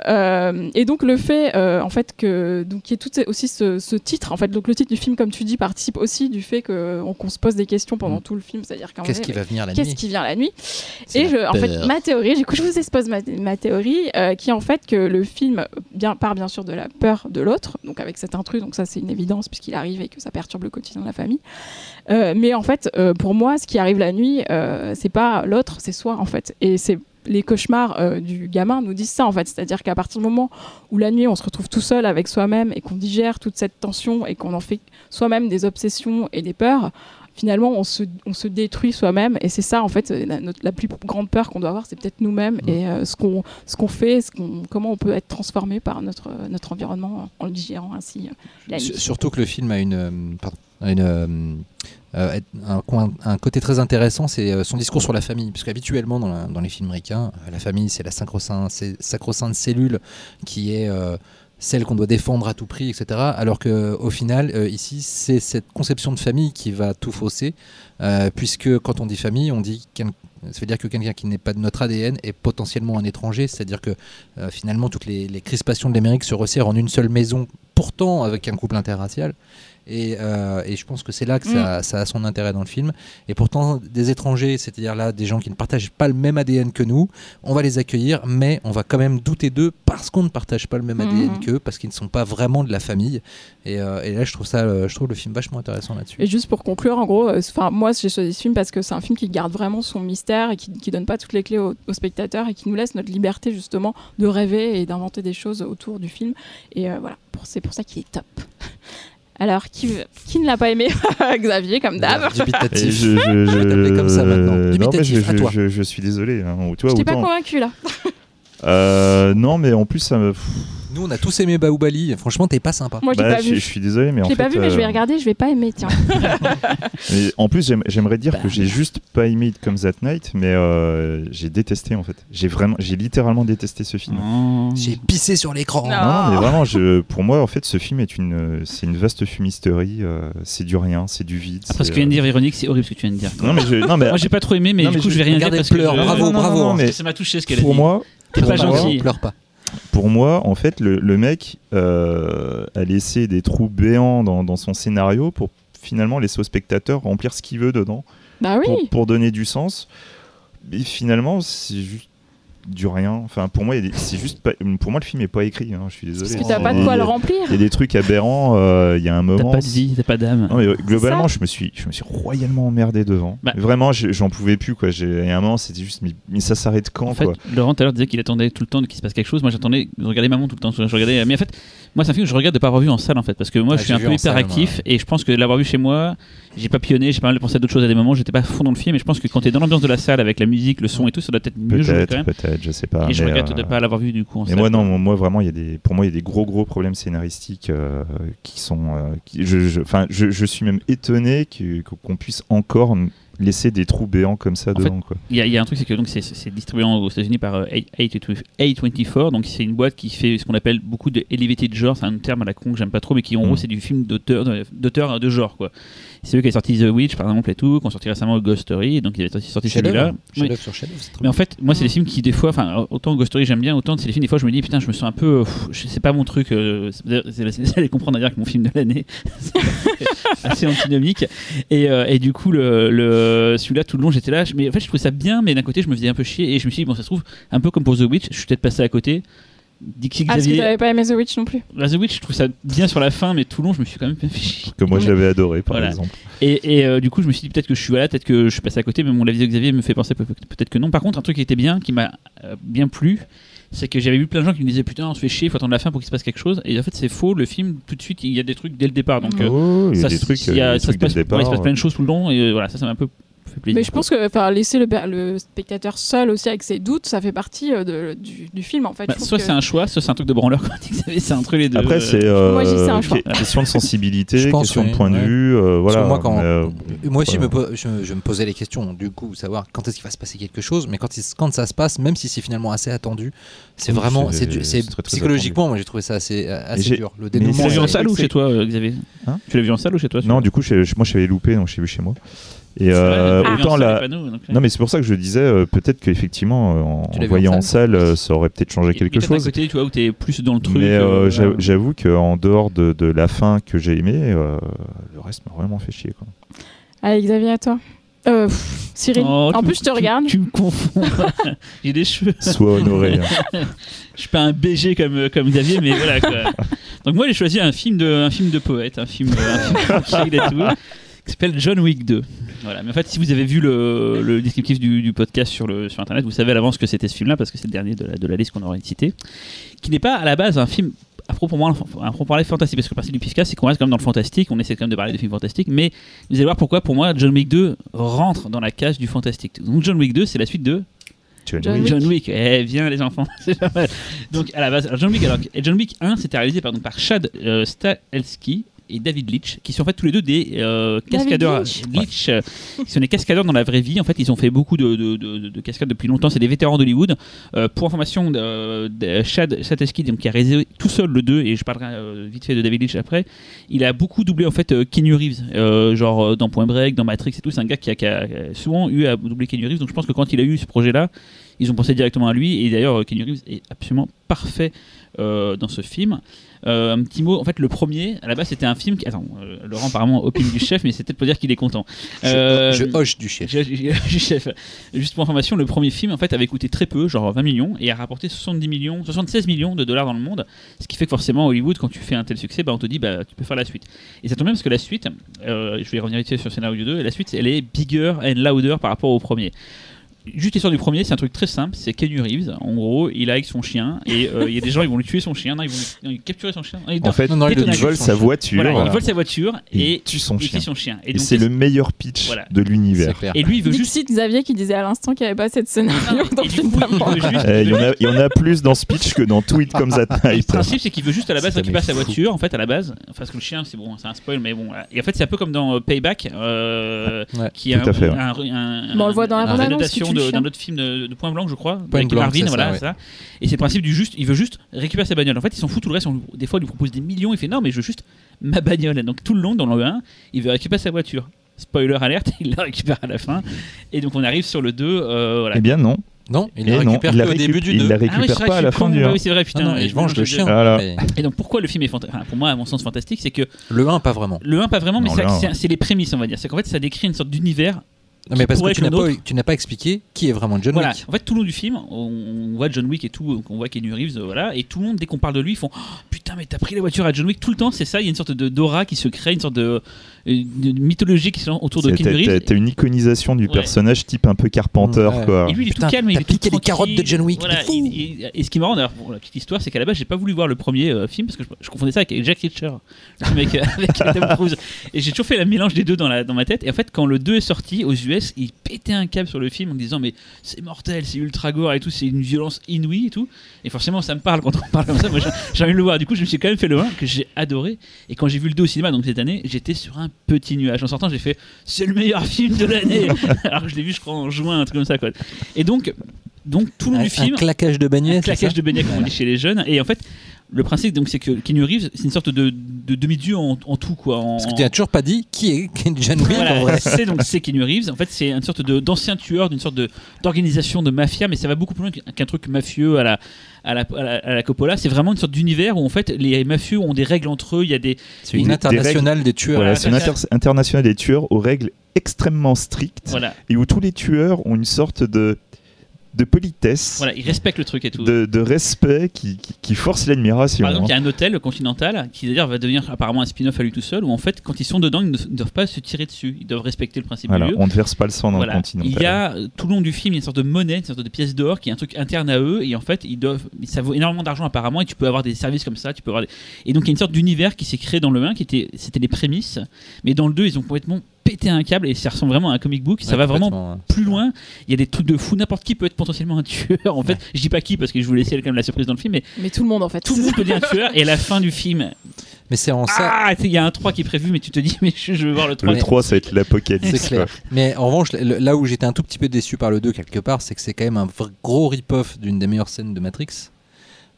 Speaker 1: et donc le fait, en fait, que donc il y ait tout aussi ce, ce titre, en fait, donc le titre du film, comme tu dis, participe aussi du fait que- on- qu'on se pose des questions pendant
Speaker 2: Mm.
Speaker 1: tout le film, c'est-à-dire
Speaker 2: Qu'est-ce qui va venir la
Speaker 1: qu'est-ce
Speaker 2: nuit
Speaker 1: qui vient la nuit Et je, en fait, ma théorie, du coup, je vous expose ma, ma théorie, euh, qui est en fait que le film bien, part bien sûr de la peur de l'autre, donc avec cet intrus, donc ça c'est une évidence puisqu'il arrive et que ça perturbe le quotidien de la famille. Euh, mais en fait, euh, pour moi, ce qui arrive la nuit, euh, c'est pas l'autre, c'est soi en fait. Et c'est les cauchemars euh, du gamin nous disent ça en fait, c'est-à-dire qu'à partir du moment où la nuit on se retrouve tout seul avec soi-même et qu'on digère toute cette tension et qu'on en fait soi-même des obsessions et des peurs, finalement on se, on se détruit soi-même et c'est ça en fait la, notre- la plus grande peur qu'on doit avoir c'est peut-être nous-mêmes
Speaker 2: Mm.
Speaker 1: et euh, ce qu'on ce qu'on fait ce comment on peut être transformé par notre notre environnement en le digérant ainsi la nuit.
Speaker 2: Sur- Surtout que le film a une, euh, pardon, euh, euh, un, coin- côté très intéressant, c'est euh, son discours sur la famille. Puisque habituellement, dans, les films américains, la famille, c'est la sacro-sainte cellule qui est celle qu'on doit défendre à tout prix, etc. Alors qu'au final, euh, ici, c'est cette conception de famille qui va tout fausser. puisque quand on dit famille, on dit ça veut dire que quelqu'un qui n'est pas de notre ADN est potentiellement un étranger, c'est-à-dire que finalement toutes les crispations de l'Amérique se resserrent en une seule maison, pourtant avec un couple interracial. Et, euh, et je pense que c'est là que ça, ça a son intérêt dans le film. Et pourtant, des étrangers, c'est-à-dire là des gens qui ne partagent pas le même ADN que nous, on va les accueillir, mais on va quand même douter d'eux parce qu'on ne partage pas le même ADN
Speaker 1: Mhm.
Speaker 2: qu'eux, parce qu'ils ne sont pas vraiment de la famille. Et, euh, et là, je trouve ça, euh, je trouve le film vachement intéressant là-dessus.
Speaker 1: Et juste pour conclure, en gros, euh, moi j'ai choisi ce film parce que c'est un film qui garde vraiment son mystère et qui, qui donne pas toutes les clés aux, aux spectateurs et qui nous laisse notre liberté justement de rêver et d'inventer des choses autour du film. Et voilà, c'est pour ça qu'il est top. Alors, qui, qui ne l'a pas aimé Xavier, comme d'hab.
Speaker 2: Dubitatif.
Speaker 4: je, je,
Speaker 2: Je vais t'appeler comme ça maintenant.
Speaker 4: non, mais
Speaker 2: Dubitatif,
Speaker 4: je,
Speaker 2: à
Speaker 4: je-
Speaker 2: toi.
Speaker 4: je- je suis désolé. hein. Tu vois,
Speaker 1: Je t'ai pas
Speaker 4: autant-
Speaker 1: convaincu là.
Speaker 4: Euh, non, mais en plus, ça me.
Speaker 2: Nous, on a tous aimé Baoubali. Franchement, t'es pas sympa.
Speaker 1: Moi, je l'ai
Speaker 4: Bah,
Speaker 1: pas
Speaker 4: je,
Speaker 1: vu.
Speaker 4: je suis désolé, mais
Speaker 1: Je
Speaker 4: en
Speaker 1: l'ai
Speaker 4: fait.
Speaker 1: pas vu, mais je vais
Speaker 4: euh,
Speaker 1: regarder, je vais pas aimer, tiens.
Speaker 4: mais en plus, j'aime- j'aimerais dire
Speaker 2: Bah.
Speaker 4: que j'ai juste pas aimé It Comes at Night, mais euh, j'ai détesté en fait. J'ai vraiment, j'ai littéralement détesté ce film.
Speaker 3: Oh.
Speaker 2: J'ai pissé sur l'écran.
Speaker 1: Non.
Speaker 4: Mais vraiment, je, pour moi, en fait, ce film est une, c'est une vaste fumisterie. euh, c'est du rien, c'est du vide.
Speaker 3: Après ce
Speaker 4: c'est,
Speaker 3: que tu viens de dire, Véronique, c'est horrible ce que tu viens de dire.
Speaker 4: Non, mais je, non, mais
Speaker 3: Moi j'ai pas trop aimé, mais
Speaker 4: Non,
Speaker 3: du
Speaker 4: mais
Speaker 3: coup
Speaker 4: je-
Speaker 3: je vais rien dire
Speaker 2: regardez,
Speaker 3: parce que
Speaker 2: pleure,
Speaker 3: je-
Speaker 2: bravo,
Speaker 4: non, non,
Speaker 2: bravo.
Speaker 4: non, mais
Speaker 3: ça m'a touché ce qu'elle a
Speaker 4: pour
Speaker 3: dit.
Speaker 4: moi,
Speaker 3: T'es
Speaker 4: pour
Speaker 3: pas
Speaker 4: moi,
Speaker 3: gentil.
Speaker 2: Pleure pas.
Speaker 4: Pour moi, en fait, le, le mec euh, a laissé des trous béants dans, dans son scénario pour finalement laisser au spectateur remplir ce qu'il veut dedans.
Speaker 1: bah oui.
Speaker 4: pour, pour donner du sens. Mais finalement, c'est juste du rien. Enfin, pour moi, il y a des- c'est juste pas- pour moi le film est pas écrit. hein, je suis désolé.
Speaker 1: Parce que t'as
Speaker 4: y
Speaker 1: pas de
Speaker 4: des-
Speaker 1: quoi le
Speaker 4: Il y
Speaker 1: remplir.
Speaker 4: a des trucs aberrants. euh, Il y a un
Speaker 3: T'as
Speaker 4: moment.
Speaker 3: pas de vie, t'as pas d'âme.
Speaker 4: Non, mais, euh, globalement, je me suis, je me suis royalement emmerdé devant.
Speaker 3: Bah.
Speaker 4: Vraiment, j'en pouvais plus quoi. J'ai, il y a un moment, c'était juste, mais, mais ça s'arrête quand
Speaker 3: En fait,
Speaker 4: quoi
Speaker 3: Laurent tout à l'heure disait qu'il attendait tout le temps qu'il se passe quelque chose. Moi j'attendais, je regardais maman tout le temps. Je regardais, mais en fait, moi c'est un film que je regarde de pas avoir vu en salle en fait, parce que moi
Speaker 2: Ah,
Speaker 3: je suis un peu hyperactif et je pense que l'avoir vu chez moi, j'ai pas pionné, j'ai pas mal pensé à d'autres choses à des moments, j'étais pas à fond dans le film et je pense que quand t'es dans l'ambiance de la salle avec la musique, le son et tout, ça doit être mieux joué quand
Speaker 4: Peut-être,
Speaker 3: même.
Speaker 4: Peut-être. je sais pas.
Speaker 3: et je
Speaker 4: mais,
Speaker 3: regrette
Speaker 4: euh,
Speaker 3: de ne pas l'avoir vu du coup
Speaker 4: Mais moi, non, moi vraiment, il y a des, pour moi, il y a des gros, gros problèmes scénaristiques euh, qui sont. euh, qui- je, je, enfin, je, je suis même étonné qu'on puisse encore laisser des trous béants comme ça
Speaker 3: En
Speaker 4: dedans.
Speaker 3: Il y, a- il y a un truc, c'est que donc c'est- distribué aux États-Unis par euh, A- A24, donc c'est une boîte qui fait ce qu'on appelle beaucoup de elevated genre, c'est un terme à la con que j'aime pas trop, mais qui en
Speaker 4: Mm.
Speaker 3: gros c'est du film d'auteur d'auteur de genre quoi. C'est eux qui ont sorti The Witch par exemple et tout, qui ont sorti récemment Ghost Story, donc il est sorti, sorti celui-là. Oui.
Speaker 2: C'est très
Speaker 3: Mais en fait, moi, c'est des films qui, des fois, enfin, autant Ghost Story j'aime bien, autant c'est des films, des fois, je me dis, putain, je me sens un peu. euh, je sais pas mon truc. euh, c'est- c'est c'est- allez comprendre d'ailleurs que mon film de l'année, c'est assez antinomique. Et, euh, et du coup, le, le- celui-là, tout le long, j'étais là. Mais en fait, je trouvais ça bien, mais d'un côté, je me faisais un peu chier. Et je me suis dit, bon, ça se trouve, un peu comme pour The Witch, je suis peut-être passé à côté. Dixie
Speaker 1: Ah, parce que
Speaker 3: Xavier.
Speaker 1: t'avais pas aimé The Witch non plus.
Speaker 3: Bah, The Witch, je trouve ça bien sur la fin, mais tout le long, je me suis quand même fait chier.
Speaker 4: Que moi, j'avais adoré, par
Speaker 3: Voilà.
Speaker 4: exemple.
Speaker 3: Et, et, euh, du coup, je me suis dit peut-être que je suis voilà, peut-être que je suis passé à côté, mais mon avis de Xavier me fait penser peut- peut-être que non. Par contre, un truc qui était bien, qui m'a euh, bien plu, c'est que j'avais vu plein de gens qui me disaient putain, on se fait chier, faut attendre la fin pour qu'il se passe quelque chose. Et en fait, c'est faux. Le film, tout de suite, il y a des trucs dès le départ. Donc, euh,
Speaker 4: il y a
Speaker 3: ça,
Speaker 4: des trucs,
Speaker 3: il y a-
Speaker 4: des
Speaker 3: ça se
Speaker 4: dès
Speaker 3: passe,
Speaker 4: le départ.
Speaker 3: ouais, il se passe plein de choses tout le long. Et euh, voilà, ça, ça m'a un peu fait plaisir.
Speaker 1: Mais je pense que enfin, laisser le, le spectateur seul aussi avec ses doutes, ça fait partie euh, de- du, du film en fait.
Speaker 3: Bah, soit
Speaker 1: que-
Speaker 3: c'est un choix, soit c'est un truc de branleur. Comme c'est entre les deux.
Speaker 4: Après, c'est euh,
Speaker 1: un choix.
Speaker 4: question de sensibilité,
Speaker 2: Je pense,
Speaker 4: question
Speaker 2: oui,
Speaker 4: de point de vue. euh, voilà.
Speaker 2: moi, quand,
Speaker 4: euh,
Speaker 2: moi aussi,
Speaker 4: voilà.
Speaker 2: me po- je, je me posais les questions, du coup, savoir quand est-ce qu'il va se passer quelque chose, mais quand, il- quand ça se passe, même si c'est finalement assez attendu, c'est
Speaker 4: Oui,
Speaker 2: vraiment,
Speaker 4: c'est-
Speaker 2: psychologiquement, moi j'ai trouvé ça assez, dur. Le
Speaker 4: mais
Speaker 3: Tu
Speaker 2: dénouement,
Speaker 3: l'as vu en salle ou chez toi, Xavier?
Speaker 2: Hein?
Speaker 3: Tu l'as vu en salle ou chez toi
Speaker 4: Non, du coup, moi, je l'avais loupé, donc je l'ai vu chez moi. Et euh, autant la. Non, mais c'est pour ça que je disais, euh, peut-être qu'effectivement, euh, en, en voyant en
Speaker 2: salle
Speaker 4: euh, ça aurait peut-être changé quelque
Speaker 3: à
Speaker 4: chose.
Speaker 3: côté, tu vois, où t'es plus dans le truc.
Speaker 4: Mais euh,
Speaker 3: euh,
Speaker 4: j'avoue qu'en dehors de, de la fin que j'ai aimé, euh, le reste m'a vraiment fait chier. Quoi.
Speaker 1: Allez, Xavier, à toi. Euh, pff, Cyril,
Speaker 3: Oh,
Speaker 1: en plus je te
Speaker 3: tu-
Speaker 1: regarde.
Speaker 3: Tu me confonds. J'ai des cheveux.
Speaker 4: Sois honoré. hein.
Speaker 3: Je suis pas un BG comme, comme Xavier, mais voilà quoi. Donc moi j'ai choisi un film de, un film de poète, un film, un film tranquille et tout, qui s'appelle John Wick 2. Voilà. Mais en fait, si vous avez vu le, le descriptif du, du podcast sur, le, sur internet, vous savez à l'avance que c'était ce film-là parce que c'est le dernier de la, de la liste qu'on aurait cité, qui n'est pas à la base un film à proprement, à proprement parler fantastique parce que le principe du podcast c'est qu'on reste quand même dans le fantastique on essaie quand même de parler de films fantastiques mais vous allez voir pourquoi pour moi John Wick 2 rentre dans la case du fantastique donc John Wick 2 c'est la suite de
Speaker 4: John
Speaker 1: John
Speaker 4: Wick.
Speaker 1: Wick.
Speaker 3: John Wick, eh viens les enfants, c'est pas mal. Donc à la base, alors, John Wick, alors, et John Wick 1, c'était réalisé pardon, par Chad euh, Stahelski et David Leitch, qui sont en fait tous les deux des euh, cascadeurs.
Speaker 1: Leitch.
Speaker 3: Leitch, euh, qui sont des cascadeurs dans la vraie vie. En fait, ils ont fait beaucoup de, de, de- de cascades depuis longtemps. C'est des vétérans d'Hollywood. Euh, pour information, Chad Stahelski, donc qui a réalisé tout seul le 2, et je parlerai vite fait de David Leitch après. Il a beaucoup doublé en fait Keanu Reeves, genre dans Point Break, dans Matrix et tout. C'est un gars qui a, qui a souvent eu à doubler Keanu Reeves. Donc je pense que quand il a eu ce projet-là, ils ont pensé directement à lui. Et d'ailleurs, Keanu Reeves est absolument parfait euh, dans ce film. Euh, un petit mot, en fait, le premier, à la base, c'était un film qui. Attends, euh, Laurent, apparemment, opine du chef, mais c'est peut-être pour dire qu'il est content.
Speaker 2: Je,
Speaker 3: Euh,
Speaker 2: je hoche du chef.
Speaker 3: je- je- je- chef. Juste pour information, le premier film en fait avait coûté très peu, genre 20 millions, et a rapporté 70 millions, 76 millions de dollars dans le monde. Ce qui fait que forcément, Hollywood, quand tu fais un tel succès, bah, on te dit bah tu peux faire la suite. Et ça tombe bien parce que la suite, je vais revenir vite fait sur scénario 2, et la suite elle est bigger and louder par rapport au premier. Juste l'histoire du premier, c'est un truc très simple. C'est Kenny Reeves. En gros, il est avec son chien et euh, il y a des gens, ils vont lui tuer son chien. Non, ils vont lui, ils capturer son chien. Non, ils-
Speaker 4: En fait,
Speaker 2: Non, non, il
Speaker 3: il
Speaker 4: il
Speaker 3: le
Speaker 4: vole
Speaker 2: tue,
Speaker 4: sa voiture.
Speaker 3: voilà,
Speaker 2: voilà.
Speaker 3: il vole sa voiture
Speaker 4: Il
Speaker 3: et
Speaker 4: tue son
Speaker 3: il tue
Speaker 4: chien.
Speaker 3: son chien.
Speaker 4: Et c'est le meilleur pitch
Speaker 3: Voilà.
Speaker 4: de l'univers.
Speaker 3: et lui, il veut juste
Speaker 1: Dixit Xavier qui disait à l'instant qu'il n'y avait pas assez de scénario dans
Speaker 3: Et
Speaker 1: le film
Speaker 3: il
Speaker 4: y, en a- a plus dans Speech que dans Tweet comme That
Speaker 3: Le
Speaker 4: Night.
Speaker 3: principe, c'est qu'il veut juste à la base récupérer sa voiture. En fait, à la base, parce que le chien, c'est bon, c'est un spoil, mais bon. Et en fait, c'est un peu comme dans euh, Payback, euh, qui est
Speaker 4: Tout
Speaker 3: un,
Speaker 1: on le voit dans la
Speaker 3: un- d'un autre film de, de Point Blanc, je crois,
Speaker 2: Point
Speaker 3: avec
Speaker 2: Blanc,
Speaker 3: Marvin,
Speaker 2: ça,
Speaker 3: voilà,
Speaker 2: ouais.
Speaker 3: ça. Et c'est le principe du juste, il veut juste récupérer sa bagnole. En fait, il s'en fout tout le reste. on des fois, il lui propose des millions. Il fait non, mais je veux juste ma bagnole. Donc tout le long, dans le 1, il veut récupérer sa voiture. Spoiler alerte, il la récupère à la fin. Et donc on arrive sur le 2. euh, voilà.
Speaker 4: Eh bien non.
Speaker 2: Non, il la
Speaker 4: non,
Speaker 2: récupère
Speaker 4: il la
Speaker 2: que au
Speaker 4: récup-
Speaker 2: début du
Speaker 4: il
Speaker 2: 2.
Speaker 4: la
Speaker 3: Ah oui,
Speaker 4: récupère
Speaker 3: vrai
Speaker 4: pas
Speaker 3: que
Speaker 4: à la
Speaker 3: je
Speaker 4: fin du
Speaker 3: Ah
Speaker 4: 1.
Speaker 3: oui, c'est vrai, putain.
Speaker 2: Non, non, il mange le chien.
Speaker 4: Voilà.
Speaker 2: mais
Speaker 3: Et donc pourquoi le film est fantastique Pour moi, à mon sens, fantastique, c'est que
Speaker 2: Le 1, pas vraiment.
Speaker 3: le 1, pas vraiment, mais
Speaker 4: Non,
Speaker 3: c'est les prémices, on va dire. C'est qu'en fait, ça décrit une sorte d'univers
Speaker 2: Non, mais parce que tu n'as pas, tu n'as pas expliqué qui est vraiment John
Speaker 3: Voilà.
Speaker 2: Wick.
Speaker 3: En fait, tout le long du film, on, on voit John Wick et tout, on voit Keanu Reeves, voilà, et tout le monde, dès qu'on parle de lui, ils font Oh, putain, mais t'as pris la voiture à John Wick tout le temps. C'est ça. Il y a une sorte de d'aura qui se crée, une sorte de, mythologie qui lance autour de Keanu
Speaker 4: T'as
Speaker 3: Reeves.
Speaker 4: t'as- t'as une iconisation du
Speaker 3: Ouais.
Speaker 4: personnage type un peu Carpenter,
Speaker 2: Ouais.
Speaker 4: quoi.
Speaker 3: Et lui, il est
Speaker 2: Putain,
Speaker 3: tout calme, il
Speaker 2: t'as
Speaker 3: est tout
Speaker 2: piqué les carottes de John Wick,
Speaker 3: Voilà, il- il- et ce qui est marrant, d'ailleurs, la petite histoire, c'est qu'à la base, j'ai pas voulu voir le premier euh, film parce que je, je confondais ça avec Jack Reacher, le film avec, Tom Cruise. Et j'ai toujours fait le mélange des deux dans, la, dans ma tête. Et en fait, quand le 2 est sorti aux US, il pétait un câble sur le film en disant mais c'est mortel, c'est ultra gore et tout, c'est une violence inouïe et tout. Et forcément, ça me parle quand on parle comme ça. Moi, j'ai- j'ai envie de le voir. Du coup, je me suis quand même fait le 1 que j'ai adoré. Et quand j'ai vu le 2 au cinéma, donc cette année, j'étais sur un petit nuage. En sortant, j'ai fait c'est le meilleur film de l'année. Alors que je l'ai vu, je crois, en juin, un truc comme ça. Quoi. Et donc, donc tout le long du film,
Speaker 2: un claquage de beignet.
Speaker 3: un claquage de beignet comme on dit chez les jeunes. Et en fait, le principe, donc, c'est que Keanu Reeves, c'est une sorte de, de demi-dieu en, en tout, quoi. En,
Speaker 2: Parce que tu n'as toujours pas dit qui est
Speaker 3: voilà,
Speaker 2: vrai.
Speaker 3: c'est donc c'est Keanu Reeves. En fait, c'est une sorte d'ancien tueur, d'une sorte d'organisation de mafia, mais ça va beaucoup plus loin qu'un truc mafieux à la à la, à la, à la Coppola. C'est vraiment une sorte d'univers où en fait les mafieux ont des règles entre eux. Il y a des
Speaker 2: C'est une internationale des tueurs.
Speaker 4: Voilà, c'est une inter- internationale des tueurs aux règles extrêmement strictes
Speaker 3: voilà,
Speaker 4: et où tous les tueurs ont une sorte de, de politesse,
Speaker 3: voilà, ils respectent le truc et tout.
Speaker 4: de, de respect qui, qui, qui force l'admiration.
Speaker 3: Par exemple, il y
Speaker 4: hein.
Speaker 3: a un hôtel le Continental qui d'ailleurs va devenir apparemment un spin-off à lui tout seul où en fait quand ils sont dedans ils ne doivent pas se tirer dessus, ils doivent respecter le principe
Speaker 4: Voilà,
Speaker 3: du lieu.
Speaker 4: on ne verse pas le sang dans
Speaker 3: Voilà.
Speaker 4: le continent.
Speaker 3: Il y a euh, tout le long du film il y a une sorte de monnaie, une sorte de pièce d'or qui est un truc interne à eux et en fait ils doivent, ça vaut énormément d'argent apparemment et tu peux avoir des services comme ça, tu peux avoir des... et donc il y a une sorte d'univers qui s'est créé dans le 1 qui était, c'était les prémices, mais dans le 2 ils ont complètement pété un câble et ça ressemble vraiment à un comic book, ça
Speaker 2: Ouais,
Speaker 3: va vraiment plus loin. Il y a des trucs de fou, n'importe qui peut être potentiellement un tueur. En fait, je dis pas qui parce que je voulais laisser quand même la surprise dans le film, mais
Speaker 1: Mais tout le monde en fait.
Speaker 3: tout le monde peut dire un tueur et à la fin du film,
Speaker 2: Mais c'est en ça.
Speaker 3: ah, il y a un 3 qui est prévu, mais tu te dis, mais je, veux voir le 3.
Speaker 4: Le 3, ça va être l'apocalypse.
Speaker 2: C'est clair. Mais en revanche, le- là où j'étais un tout petit peu déçu par le 2 quelque part, c'est que c'est quand même un vrai gros rip-off d'une des meilleures scènes de Matrix.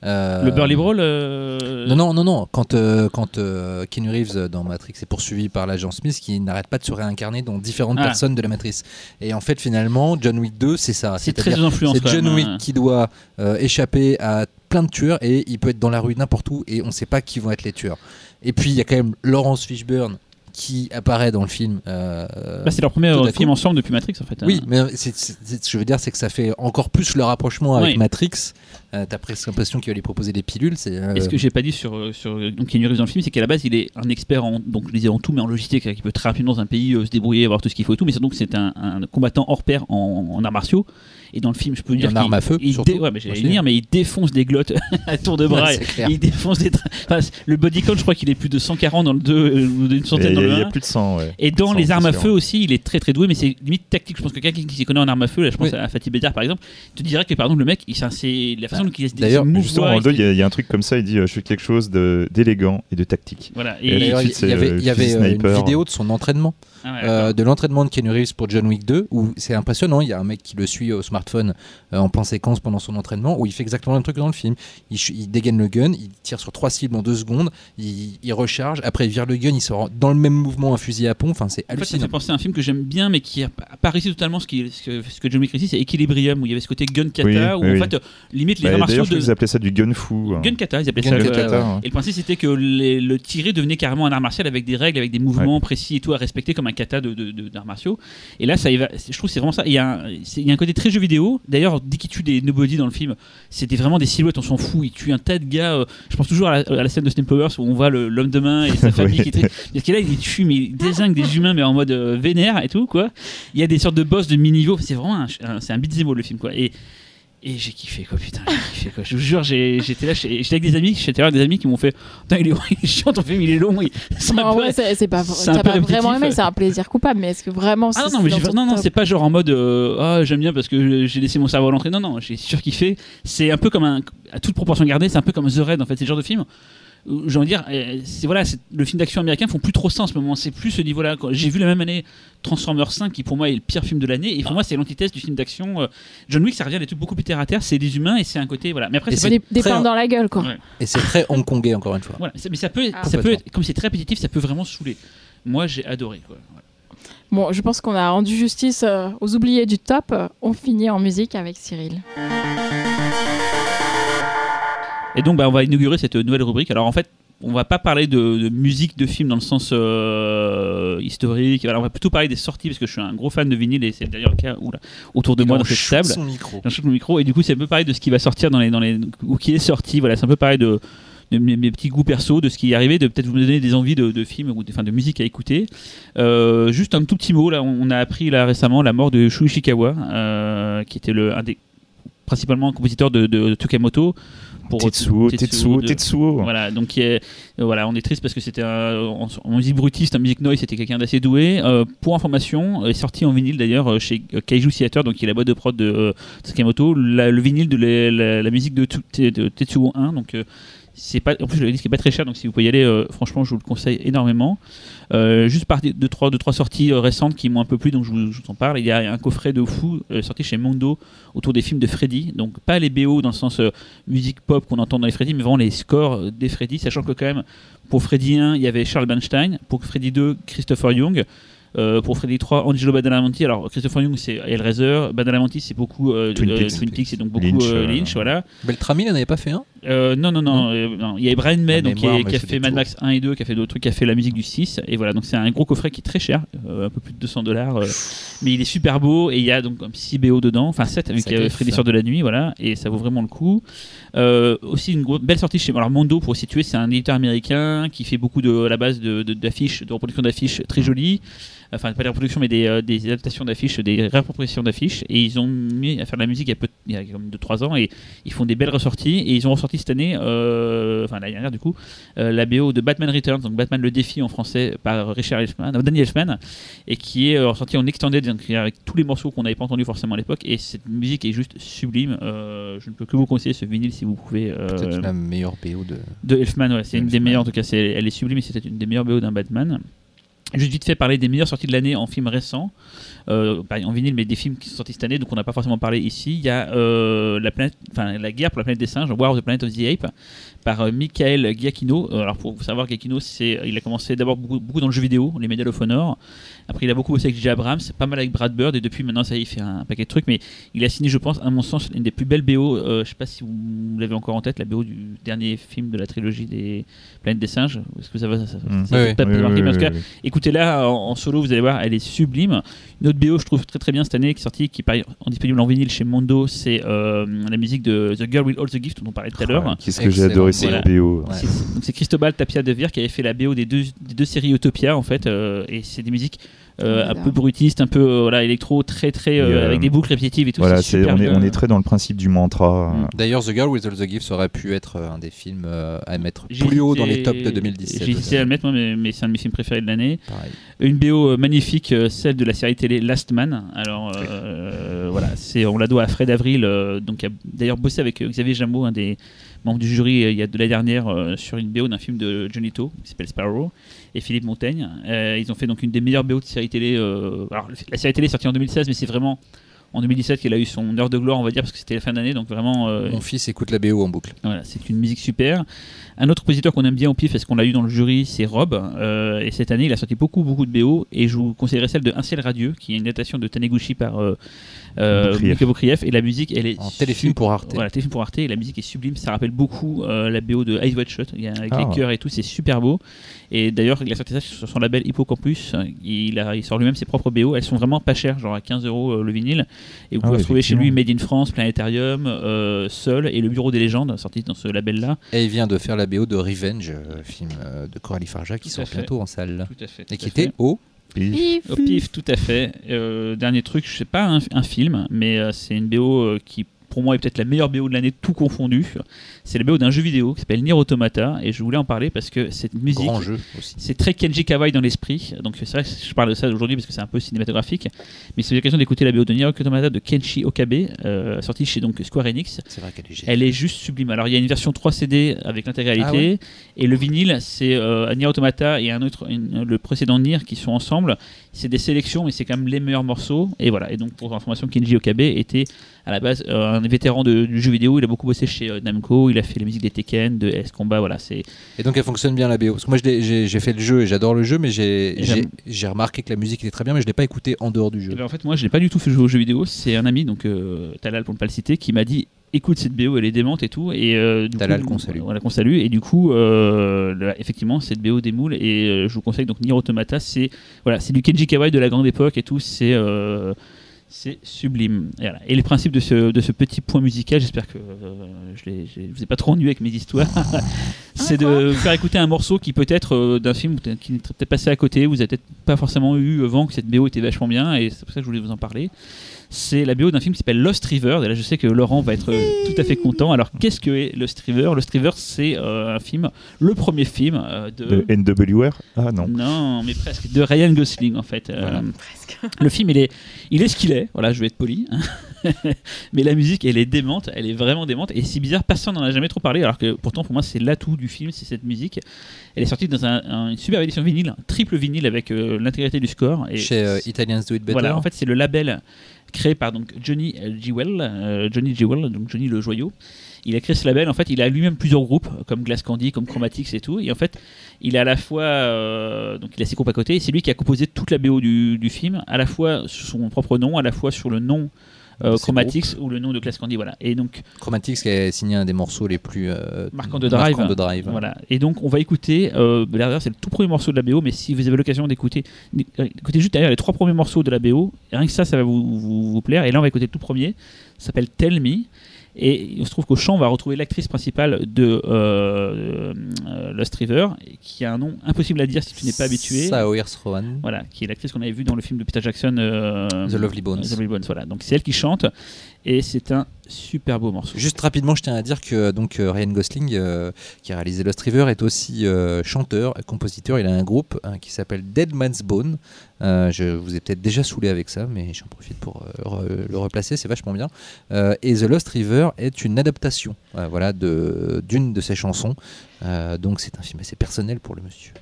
Speaker 2: Euh,
Speaker 3: Le Burly Brawl euh,
Speaker 2: Non, non, non, non. Quand, euh, quand euh, Keanu Reeves euh, dans Matrix est poursuivi par l'agent Smith qui n'arrête pas de se réincarner dans différentes
Speaker 3: Ah.
Speaker 2: personnes de la Matrice. Et en fait, finalement, John Wick 2, c'est ça.
Speaker 3: C'est très influence.
Speaker 2: C'est John Wick
Speaker 3: hein.
Speaker 2: qui doit échapper à plein de tueurs et il peut être dans la rue n'importe où et on ne sait pas qui vont être les tueurs. Et puis il y a quand même Laurence Fishburne qui apparaît dans le film. euh,
Speaker 3: Bah, c'est leur premier film ensemble depuis Matrix en fait.
Speaker 2: oui,
Speaker 3: hein.
Speaker 2: mais c'est- c'est- c'est- ce que je veux dire, c'est que ça fait encore plus le rapprochement avec
Speaker 3: Oui.
Speaker 2: Matrix. Euh, T'as presque l'impression qu'il va lui proposer des pilules. C'est euh,
Speaker 3: Et ce que j'ai pas dit sur, euh, sur euh, donc Keanu Reeves dans le film, c'est qu'à la base il est un expert en donc je disais en tout, mais en logistique, qu'il peut très rapidement dans un pays euh, se débrouiller, avoir tout ce qu'il faut et tout. Mais c'est donc c'est un, un combattant hors pair en, en arts martiaux. Et dans le film, je peux
Speaker 2: Et
Speaker 3: dire
Speaker 2: en armes à feu,
Speaker 3: il
Speaker 2: surtout,
Speaker 3: dé- ouais, mais j'allais venir, mais il défonce des glottes à tour de bras.
Speaker 2: Ouais, c'est clair.
Speaker 3: il défonce des. enfin, le body count, je crois qu'il est plus de 140 dans le 2 euh, ou d'une
Speaker 4: Et
Speaker 3: centaine
Speaker 4: Il
Speaker 3: dans le
Speaker 4: il y
Speaker 3: 1.
Speaker 4: a plus de sang, ouais.
Speaker 3: Et dans les armes à feu aussi, il est très très doué, mais c'est limite tactique. Je pense que quelqu'un qui s'y connaît en armes à feu, là, je pense
Speaker 2: Oui.
Speaker 3: à Fatih Bédard par exemple, te dirait que par exemple le mec, il- c'est la se
Speaker 2: D'ailleurs,
Speaker 4: Justement, 2,
Speaker 3: il
Speaker 4: y, a- il y a un truc comme ça, il dit euh, Je fais quelque chose de- d'élégant et de tactique.
Speaker 3: Voilà.
Speaker 4: Et de
Speaker 2: il y avait, y euh, une vidéo de son entraînement,
Speaker 3: Ah ouais,
Speaker 2: euh, de l'entraînement de Keanu Reeves pour John Wick 2, où c'est impressionnant. Il y a un mec qui le suit au smartphone euh, en plan séquence pendant son entraînement, où il fait exactement le même truc que dans le film. Il, dégaine le gun, il tire sur trois cibles en deux secondes, il, il recharge, après il vire le gun, il sort dans le même mouvement un fusil à pompe. Enfin, c'est
Speaker 3: En fait, ça
Speaker 2: hallucinant.
Speaker 3: fait penser à un film que j'aime bien, mais qui a pas réussi totalement ce, qui, ce, que, ce que John Wick réussit, c'est Equilibrium, où il y avait ce côté gun kata,
Speaker 4: Oui,
Speaker 3: où
Speaker 4: oui,
Speaker 3: en fait, euh, limite les
Speaker 4: Bah,
Speaker 3: martiaux de.
Speaker 4: qu'ils appelaient ça du gun fou. hein.
Speaker 3: Gun kata, ils appelaient
Speaker 2: Gun
Speaker 3: ça.
Speaker 2: kata,
Speaker 3: euh,
Speaker 4: ouais.
Speaker 3: Et le principe, c'était que les- le tiré devenait carrément un art martial avec des règles, avec des mouvements précis et tout à respecter comme un kata de, de- martiaux. Et là, ça y va, je trouve c'est vraiment ça. Il y, a un, c'est- il y a un côté très jeu vidéo. D'ailleurs, dès qu'il tue des nobody dans le film, c'était vraiment des silhouettes, on s'en fout. Il tue un tas de gars. euh, je pense toujours à la, à la scène de Snake Powers où on voit le- l'homme de main et sa famille
Speaker 4: Oui.
Speaker 3: qui est Parce que là, il tue, mais il désingue des humains, mais en mode euh, vénère et tout, quoi. Il y a des sortes de boss de mini-niveau. C'est vraiment un, un- c'est un beat'em all, le film, quoi. Et. Et j'ai kiffé quoi, putain, j'ai kiffé quoi. Je vous jure, j'étais là, j'étais avec des amis, j'étais là avec des amis qui m'ont fait Putain, il est, il est chiant ton film, il est long. C'est peu-
Speaker 1: vrai, c'est pas, t'as pas vraiment aimé, c'est un plaisir coupable, mais est-ce que vraiment
Speaker 3: Ah non, non, mais non, non, c'est pas genre en mode euh, Ah, j'aime bien parce que j'ai laissé mon cerveau à l'entrée. Non, non, j'ai sûr kiffé. C'est un peu comme un, à toute proportion gardée, c'est un peu comme The Raid en fait, c'est le genre de film. J'ai envie de dire, euh, c'est voilà, c'est- le film d'action américain font plus trop ça en ce moment. C'est plus ce niveau-là. Quand- J'ai vu la même année Transformers 5, qui pour moi est le pire film de l'année, et pour moi c'est l'antithèse du film d'action. euh, John Wick, ça revient à des trucs beaucoup plus terre à terre. C'est des humains et c'est un côté voilà. Mais après,
Speaker 2: Et
Speaker 3: c'est
Speaker 1: C'est
Speaker 3: pas
Speaker 1: des, des
Speaker 2: très-
Speaker 1: dans la gueule, quoi.
Speaker 3: Ouais.
Speaker 2: Et c'est très hongkongais, encore une fois.
Speaker 3: voilà. C'est- Mais ça peut,
Speaker 1: Ah.
Speaker 3: ça peut comme c'est très répétitif, ça peut vraiment saouler. Moi, j'ai adoré. Quoi. Voilà.
Speaker 1: Bon, je pense qu'on a rendu justice euh, aux oubliés du top. On finit en musique avec Cyril.
Speaker 3: Et donc, bah, on va inaugurer cette nouvelle rubrique. Alors, en fait, on va pas parler de, de musique de film dans le sens euh, historique. On va plutôt parler des sorties parce que je suis un gros fan de vinyle et c'est d'ailleurs le cas oula, autour de moi dans cette table.
Speaker 2: son micro.
Speaker 3: Mon micro et du coup, c'est un peu pareil de ce qui va sortir dans les, dans les ou qui est sorti. Voilà, c'est un peu pareil de, de mes, mes petits goûts perso, de ce qui est arrivé, de peut-être vous donner des envies de, de films ou de, enfin, de musique à écouter. Euh, juste un tout petit mot là, on, on a appris là récemment la mort de Shu Ishikawa, euh, qui était le un des principalement compositeur de, de, de Tukamoto. Pour
Speaker 4: Tetsuo, Tetsuo,
Speaker 3: de-
Speaker 4: Tetsuo.
Speaker 3: Voilà, donc est- euh, voilà, on est triste parce que c'était un- en, en musique brutiste, en musique noise, c'était quelqu'un d'assez doué. Euh, pour information, est sorti en vinyle d'ailleurs euh, chez Kaiju Theater, donc qui est la boîte de prod de euh, Tsukamoto, la- le vinyle de la, la- la musique de, Tetsuo 1. Donc euh, c'est pas, en plus le disque est pas très cher, donc si vous pouvez y aller, euh, franchement, je vous le conseille énormément. Euh, juste par de trois, trois sorties euh, récentes qui m'ont un peu plu, donc je vous, je vous en parle. Il y a un coffret de fou euh, sorti chez Mondo autour des films de Freddy, donc pas les BO dans le sens musique pop qu'on entend dans les Freddy, mais vraiment les scores des Freddy, sachant que quand même pour Freddy 1, il y avait Charles Bernstein, pour Freddy 2, Christopher Young. Euh, pour Freddy 3, Angelo Badalamenti. Alors, Christopher Young, c'est Hellraiser. Badalamenti, c'est beaucoup euh,
Speaker 4: Twin
Speaker 3: euh,
Speaker 4: Peaks.
Speaker 3: Twin Peaks et donc beaucoup
Speaker 4: Lynch,
Speaker 3: Lynch, voilà.
Speaker 2: Beltrami, il n'en avait pas fait un?
Speaker 3: Euh, non, non, non, euh, non. Il y avait Brian May, donc, qui,
Speaker 2: mémoire
Speaker 3: a
Speaker 2: fait
Speaker 3: Mad. Max 1 et 2, qui a fait d'autres trucs, qui a fait la musique du 6. Et voilà, donc c'est un gros coffret qui est très cher, euh, un peu plus de 200 dollars. mais il est super beau et il y a donc 6 BO dedans, enfin 7 avec euh, Freddy sur de la nuit, voilà. Et ça vaut vraiment le coup. Euh, aussi une gros- belle sortie chez alors Mondo pour situer, c'est un éditeur américain qui fait beaucoup de à la base de de- d'affiches, de, reproduction d'affiches très jolies. Enfin, pas des reproductions, mais des, euh, des adaptations d'affiches, des réappropriations d'affiches. Et ils ont mis à faire de la musique il y a, peu, il y a comme 2-3 ans et ils font des belles ressorties. Et ils ont ressorti cette année, euh, enfin l'année dernière du coup, euh, la BO de Batman Returns, donc Batman le défi en français par Richard Elfman, Danny Elfman, et qui est ressorti en extended, donc avec tous les morceaux qu'on n'avait pas entendus forcément à l'époque. Et cette musique est juste sublime. Je ne peux que vous conseiller ce vinyle si vous pouvez.
Speaker 2: Peut-être la meilleure BO de.
Speaker 3: de Elfman, ouais, c'est une des meilleures en tout cas, elle est sublime et c'est une des meilleures BO d'un Batman. Juste vite fait parler des meilleures sorties de l'année en film récent, euh, pas en vinyle, mais des films qui sont sortis cette année, donc on n'a pas forcément parlé ici. Il y a euh, la, planète, la guerre pour la planète des singes, War of the Planet of the Ape, par euh, Michael Giacchino. Euh, alors pour vous savoir, Giacchino, c'est, il a commencé d'abord beaucoup, beaucoup dans le jeu vidéo, les Medal of Honor. Après, il a beaucoup bossé avec J. Abrams, pas mal avec Brad Bird, et depuis maintenant, ça y est, il fait un paquet de trucs. Mais il a signé, je pense, à mon sens, une des plus belles BO. Euh, je sais pas si vous l'avez encore en tête, la BO du dernier film de la trilogie des Planètes des singes. Est-ce que ça va ça. Écoutez-la en, en solo, vous allez voir, elle est sublime. Une autre BO, je trouve très très bien cette année, qui est sortie, qui est en disponible en vinyle chez Mondo, c'est euh, la musique de The Girl with All the Gifts dont on parlait tout à l'heure.
Speaker 4: Ah, Qu'est-ce que j'ai
Speaker 2: Excellent.
Speaker 4: Cette
Speaker 3: Voilà.
Speaker 4: BO.
Speaker 2: Ouais.
Speaker 3: C'est- c'est Cristobal Tapia de Vir qui avait fait la BO des deux, des deux séries Utopia en fait, euh, et c'est des musiques euh, un peu brutistes, un peu euh, voilà électro, très très euh,
Speaker 4: euh,
Speaker 3: avec des boucles répétitives et tout.
Speaker 4: Voilà,
Speaker 3: c'est
Speaker 4: c'est-
Speaker 3: super
Speaker 4: on, est,
Speaker 3: bien.
Speaker 4: on est très dans le principe du mantra.
Speaker 3: Mm.
Speaker 2: D'ailleurs, The Girl with All the Gifts aurait pu être un des films euh, à mettre plus haut dans les tops de 2017.
Speaker 3: J'ai hésité à le mettre, moi, mais, mais c'est un de mes films préférés de l'année. Une BO magnifique, celle de la série télé Last Man. Alors euh, voilà, c'est on la doit à Fred Avril, euh, donc qui a d'ailleurs bossé avec Xavier Jameau, un des membres du jury, euh, il y a de l'année dernière euh, sur une BO d'un film de Johnny To qui s'appelle Sparrow et Philippe Montaigne. Euh, ils ont fait donc une des meilleures BO de série télé. alors la série télé est sortie en 2016, mais c'est vraiment en 2017 qu'elle a eu son heure de gloire, on va dire, parce que c'était la fin d'année, donc vraiment. euh,
Speaker 2: Mon fils écoute la BO en boucle.
Speaker 3: voilà, c'est une musique super. Un autre compositeur qu'on aime bien au pif, parce qu'on l'a eu dans le jury, c'est Rob. Euh, et cette année, il a sorti beaucoup, beaucoup de BO. Et je vous conseillerais celle de Un ciel radieux, qui est une datation de Taniguchi par euh, euh,
Speaker 4: Boukrieff.
Speaker 3: Et la musique, elle est.
Speaker 2: En téléfilm pour Arte.
Speaker 3: Voilà, téléfilm pour Arte. Et la musique est sublime. Ça rappelle beaucoup euh, la BO de Ice White Shot. Il y a, avec
Speaker 4: Ah.
Speaker 3: les chœurs et tout, c'est super beau. Et d'ailleurs, il a sorti ça sur son label Hippocampus. Il, a, il sort lui-même ses propres BO. Elles sont vraiment pas chères, genre à 15 euros euh, le vinyle. Et vous
Speaker 4: Ah
Speaker 3: pouvez
Speaker 4: ouais,
Speaker 3: retrouver chez lui. Made in France, Planétarium, euh, Seul et le Bureau des légendes, sorti dans ce label-là.
Speaker 2: Et il vient de faire la BO de Revenge, euh, film de Coralie Farja qui
Speaker 3: Tout
Speaker 2: sort
Speaker 3: fait.
Speaker 2: bientôt en salle.
Speaker 3: Tout à fait.
Speaker 2: Et qui était au.
Speaker 4: Et-
Speaker 3: Au pif, tout à fait. Euh, dernier truc, je sais pas un, un film, mais euh, c'est une BO euh, qui pour moi est peut-être la meilleure BO de l'année, tout confondu. C'est la BO d'un jeu vidéo qui s'appelle Nier Automata, et je voulais en parler parce que cette musique, c'est très Kenji Kawai dans l'esprit. Donc c'est vrai que je parle de ça aujourd'hui parce que c'est un peu cinématographique, mais c'est l'occasion d'écouter la BO de Nier Automata de Kenshi Okabe, euh, sortie chez donc Square Enix.
Speaker 2: C'est vrai qu'elle est.
Speaker 3: Elle est juste sublime. Alors il y a une version 3 CD avec l'intégralité
Speaker 2: Ah ouais?
Speaker 3: et le vinyle c'est euh, Nier Automata et un autre une- le précédent Nier qui sont ensemble. C'est des sélections mais c'est quand même les meilleurs morceaux et voilà. Et donc pour information Kenji Okabe était à la base euh, un vétéran de- du jeu vidéo, il a beaucoup bossé chez euh, Namco, il a fait les musiques des Tekken, de S Combat, voilà, c'est
Speaker 2: Et donc elle fonctionne bien la BO. Parce que moi j'ai fait le jeu et j'adore le jeu, mais j'ai remarqué que la musique était très bien, mais je l'ai pas écouté en dehors du
Speaker 3: Eh
Speaker 2: jeu.
Speaker 3: ben, en fait, moi, je n'ai pas du tout fait jouer aux jeux vidéo. C'est un ami, donc euh, Talal pour ne pas le citer, qui m'a dit écoute cette BO, elle est démente et tout. Et euh, du
Speaker 2: Talal,
Speaker 3: coup,
Speaker 2: qu'on salue.
Speaker 3: Voilà, qu'on salue. Et du coup, euh, là, effectivement, cette BO démoule. Et euh, je vous conseille donc Nier Automata. C'est voilà, c'est du Kenji Kawai de la grande époque et tout. C'est c'est sublime. Et, voilà. Et les principes de ce, de ce petit point musical, j'espère que euh, je ne vous ai pas trop ennuyé avec mes histoires. c'est de faire écouter un morceau qui peut-être euh, d'un film qui n'est peut-être passé à côté, vous avez peut-être pas forcément eu vent que cette BO était vachement bien, et c'est pour ça que je voulais vous en parler. C'est la BO d'un film qui s'appelle Lost River, et là je sais que Laurent va être euh, tout à fait content. Alors qu'est-ce que est Lost River? Lost River c'est euh, un film, le premier film euh, de...
Speaker 4: De NWR Ah non.
Speaker 3: Non, mais presque de Ryan Gosling en fait. Euh,
Speaker 2: Voilà.
Speaker 5: Presque.
Speaker 3: le film, il est, il est ce qu'il est. Voilà, je vais être poli. Mais la musique, elle est démente. Elle est vraiment démente. Et si bizarre, personne n'en a jamais trop parlé. Alors que pourtant, pour moi, c'est l'atout du film, c'est cette musique. Elle est sortie dans un- un- une super édition vinyle, un triple vinyle avec euh, l'intégrité du score. Et
Speaker 2: Chez euh, Italians Do It Better.
Speaker 3: voilà, en fait, c'est le label créé par donc Johnny Jewell, euh, Johnny Jewell, donc Johnny le joyau. Il a créé ce label. En fait, il a lui-même plusieurs groupes, comme Glass Candy, comme Chromatics et tout. Et en fait, il est à la fois, euh, donc il a ses groupes à côté. C'est lui qui a composé toute la BO du, du film, à la fois sur son propre nom, à la fois sur le nom. Euh, Chromatics ou le nom de Glass Candy voilà. Et donc
Speaker 2: Chromatics qui a signé un des morceaux les plus euh,
Speaker 3: marquant de Drive,
Speaker 2: marquants de Drive.
Speaker 3: voilà. Et donc on va écouter d'ailleurs c'est le tout premier morceau de la BO mais si vous avez l'occasion d'écouter écoutez juste derrière les trois premiers morceaux de la BO rien que ça ça va vous, vous, vous plaire. Et là on va écouter le tout premier. Ça s'appelle Tell Me et il se trouve qu'au chant on va retrouver l'actrice principale de euh, euh, Lost River qui a un nom impossible à dire si tu n'es pas habitué
Speaker 2: Saoirse Rowan.
Speaker 3: voilà qui est l'actrice qu'on avait vue dans le film de Peter Jackson euh,
Speaker 2: The Lovely Bones.
Speaker 3: The Lovely Bones voilà donc c'est elle qui chante et c'est un super beau morceau
Speaker 2: Juste rapidement, je tiens à dire que donc euh, Ryan Gosling, euh, qui a réalisé Lost River, est aussi euh, chanteur, compositeur. Il a un groupe hein, qui s'appelle Dead Man's Bone. Je vous ai peut-être déjà saoulé avec ça, mais j'en profite pour le replacer. C'est vachement bien. Et The Lost River est une adaptation, voilà, de d'une de ses chansons. Donc c'est un film assez personnel pour le monsieur.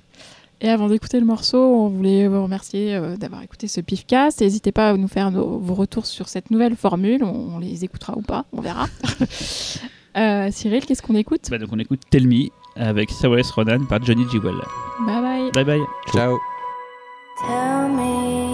Speaker 1: Et avant d'écouter le morceau, on voulait vous remercier euh, d'avoir écouté ce pifcast. N'hésitez pas à nous faire nos- vos retours sur cette nouvelle formule. On, on les écoutera ou pas, on verra. Euh, Cyril, qu'est-ce qu'on écoute?
Speaker 3: Bah, donc on écoute Tell Me avec Saoirse Ronan par Johnny Jewell
Speaker 1: Bye bye.
Speaker 3: bye bye
Speaker 2: Ciao.
Speaker 6: Tell me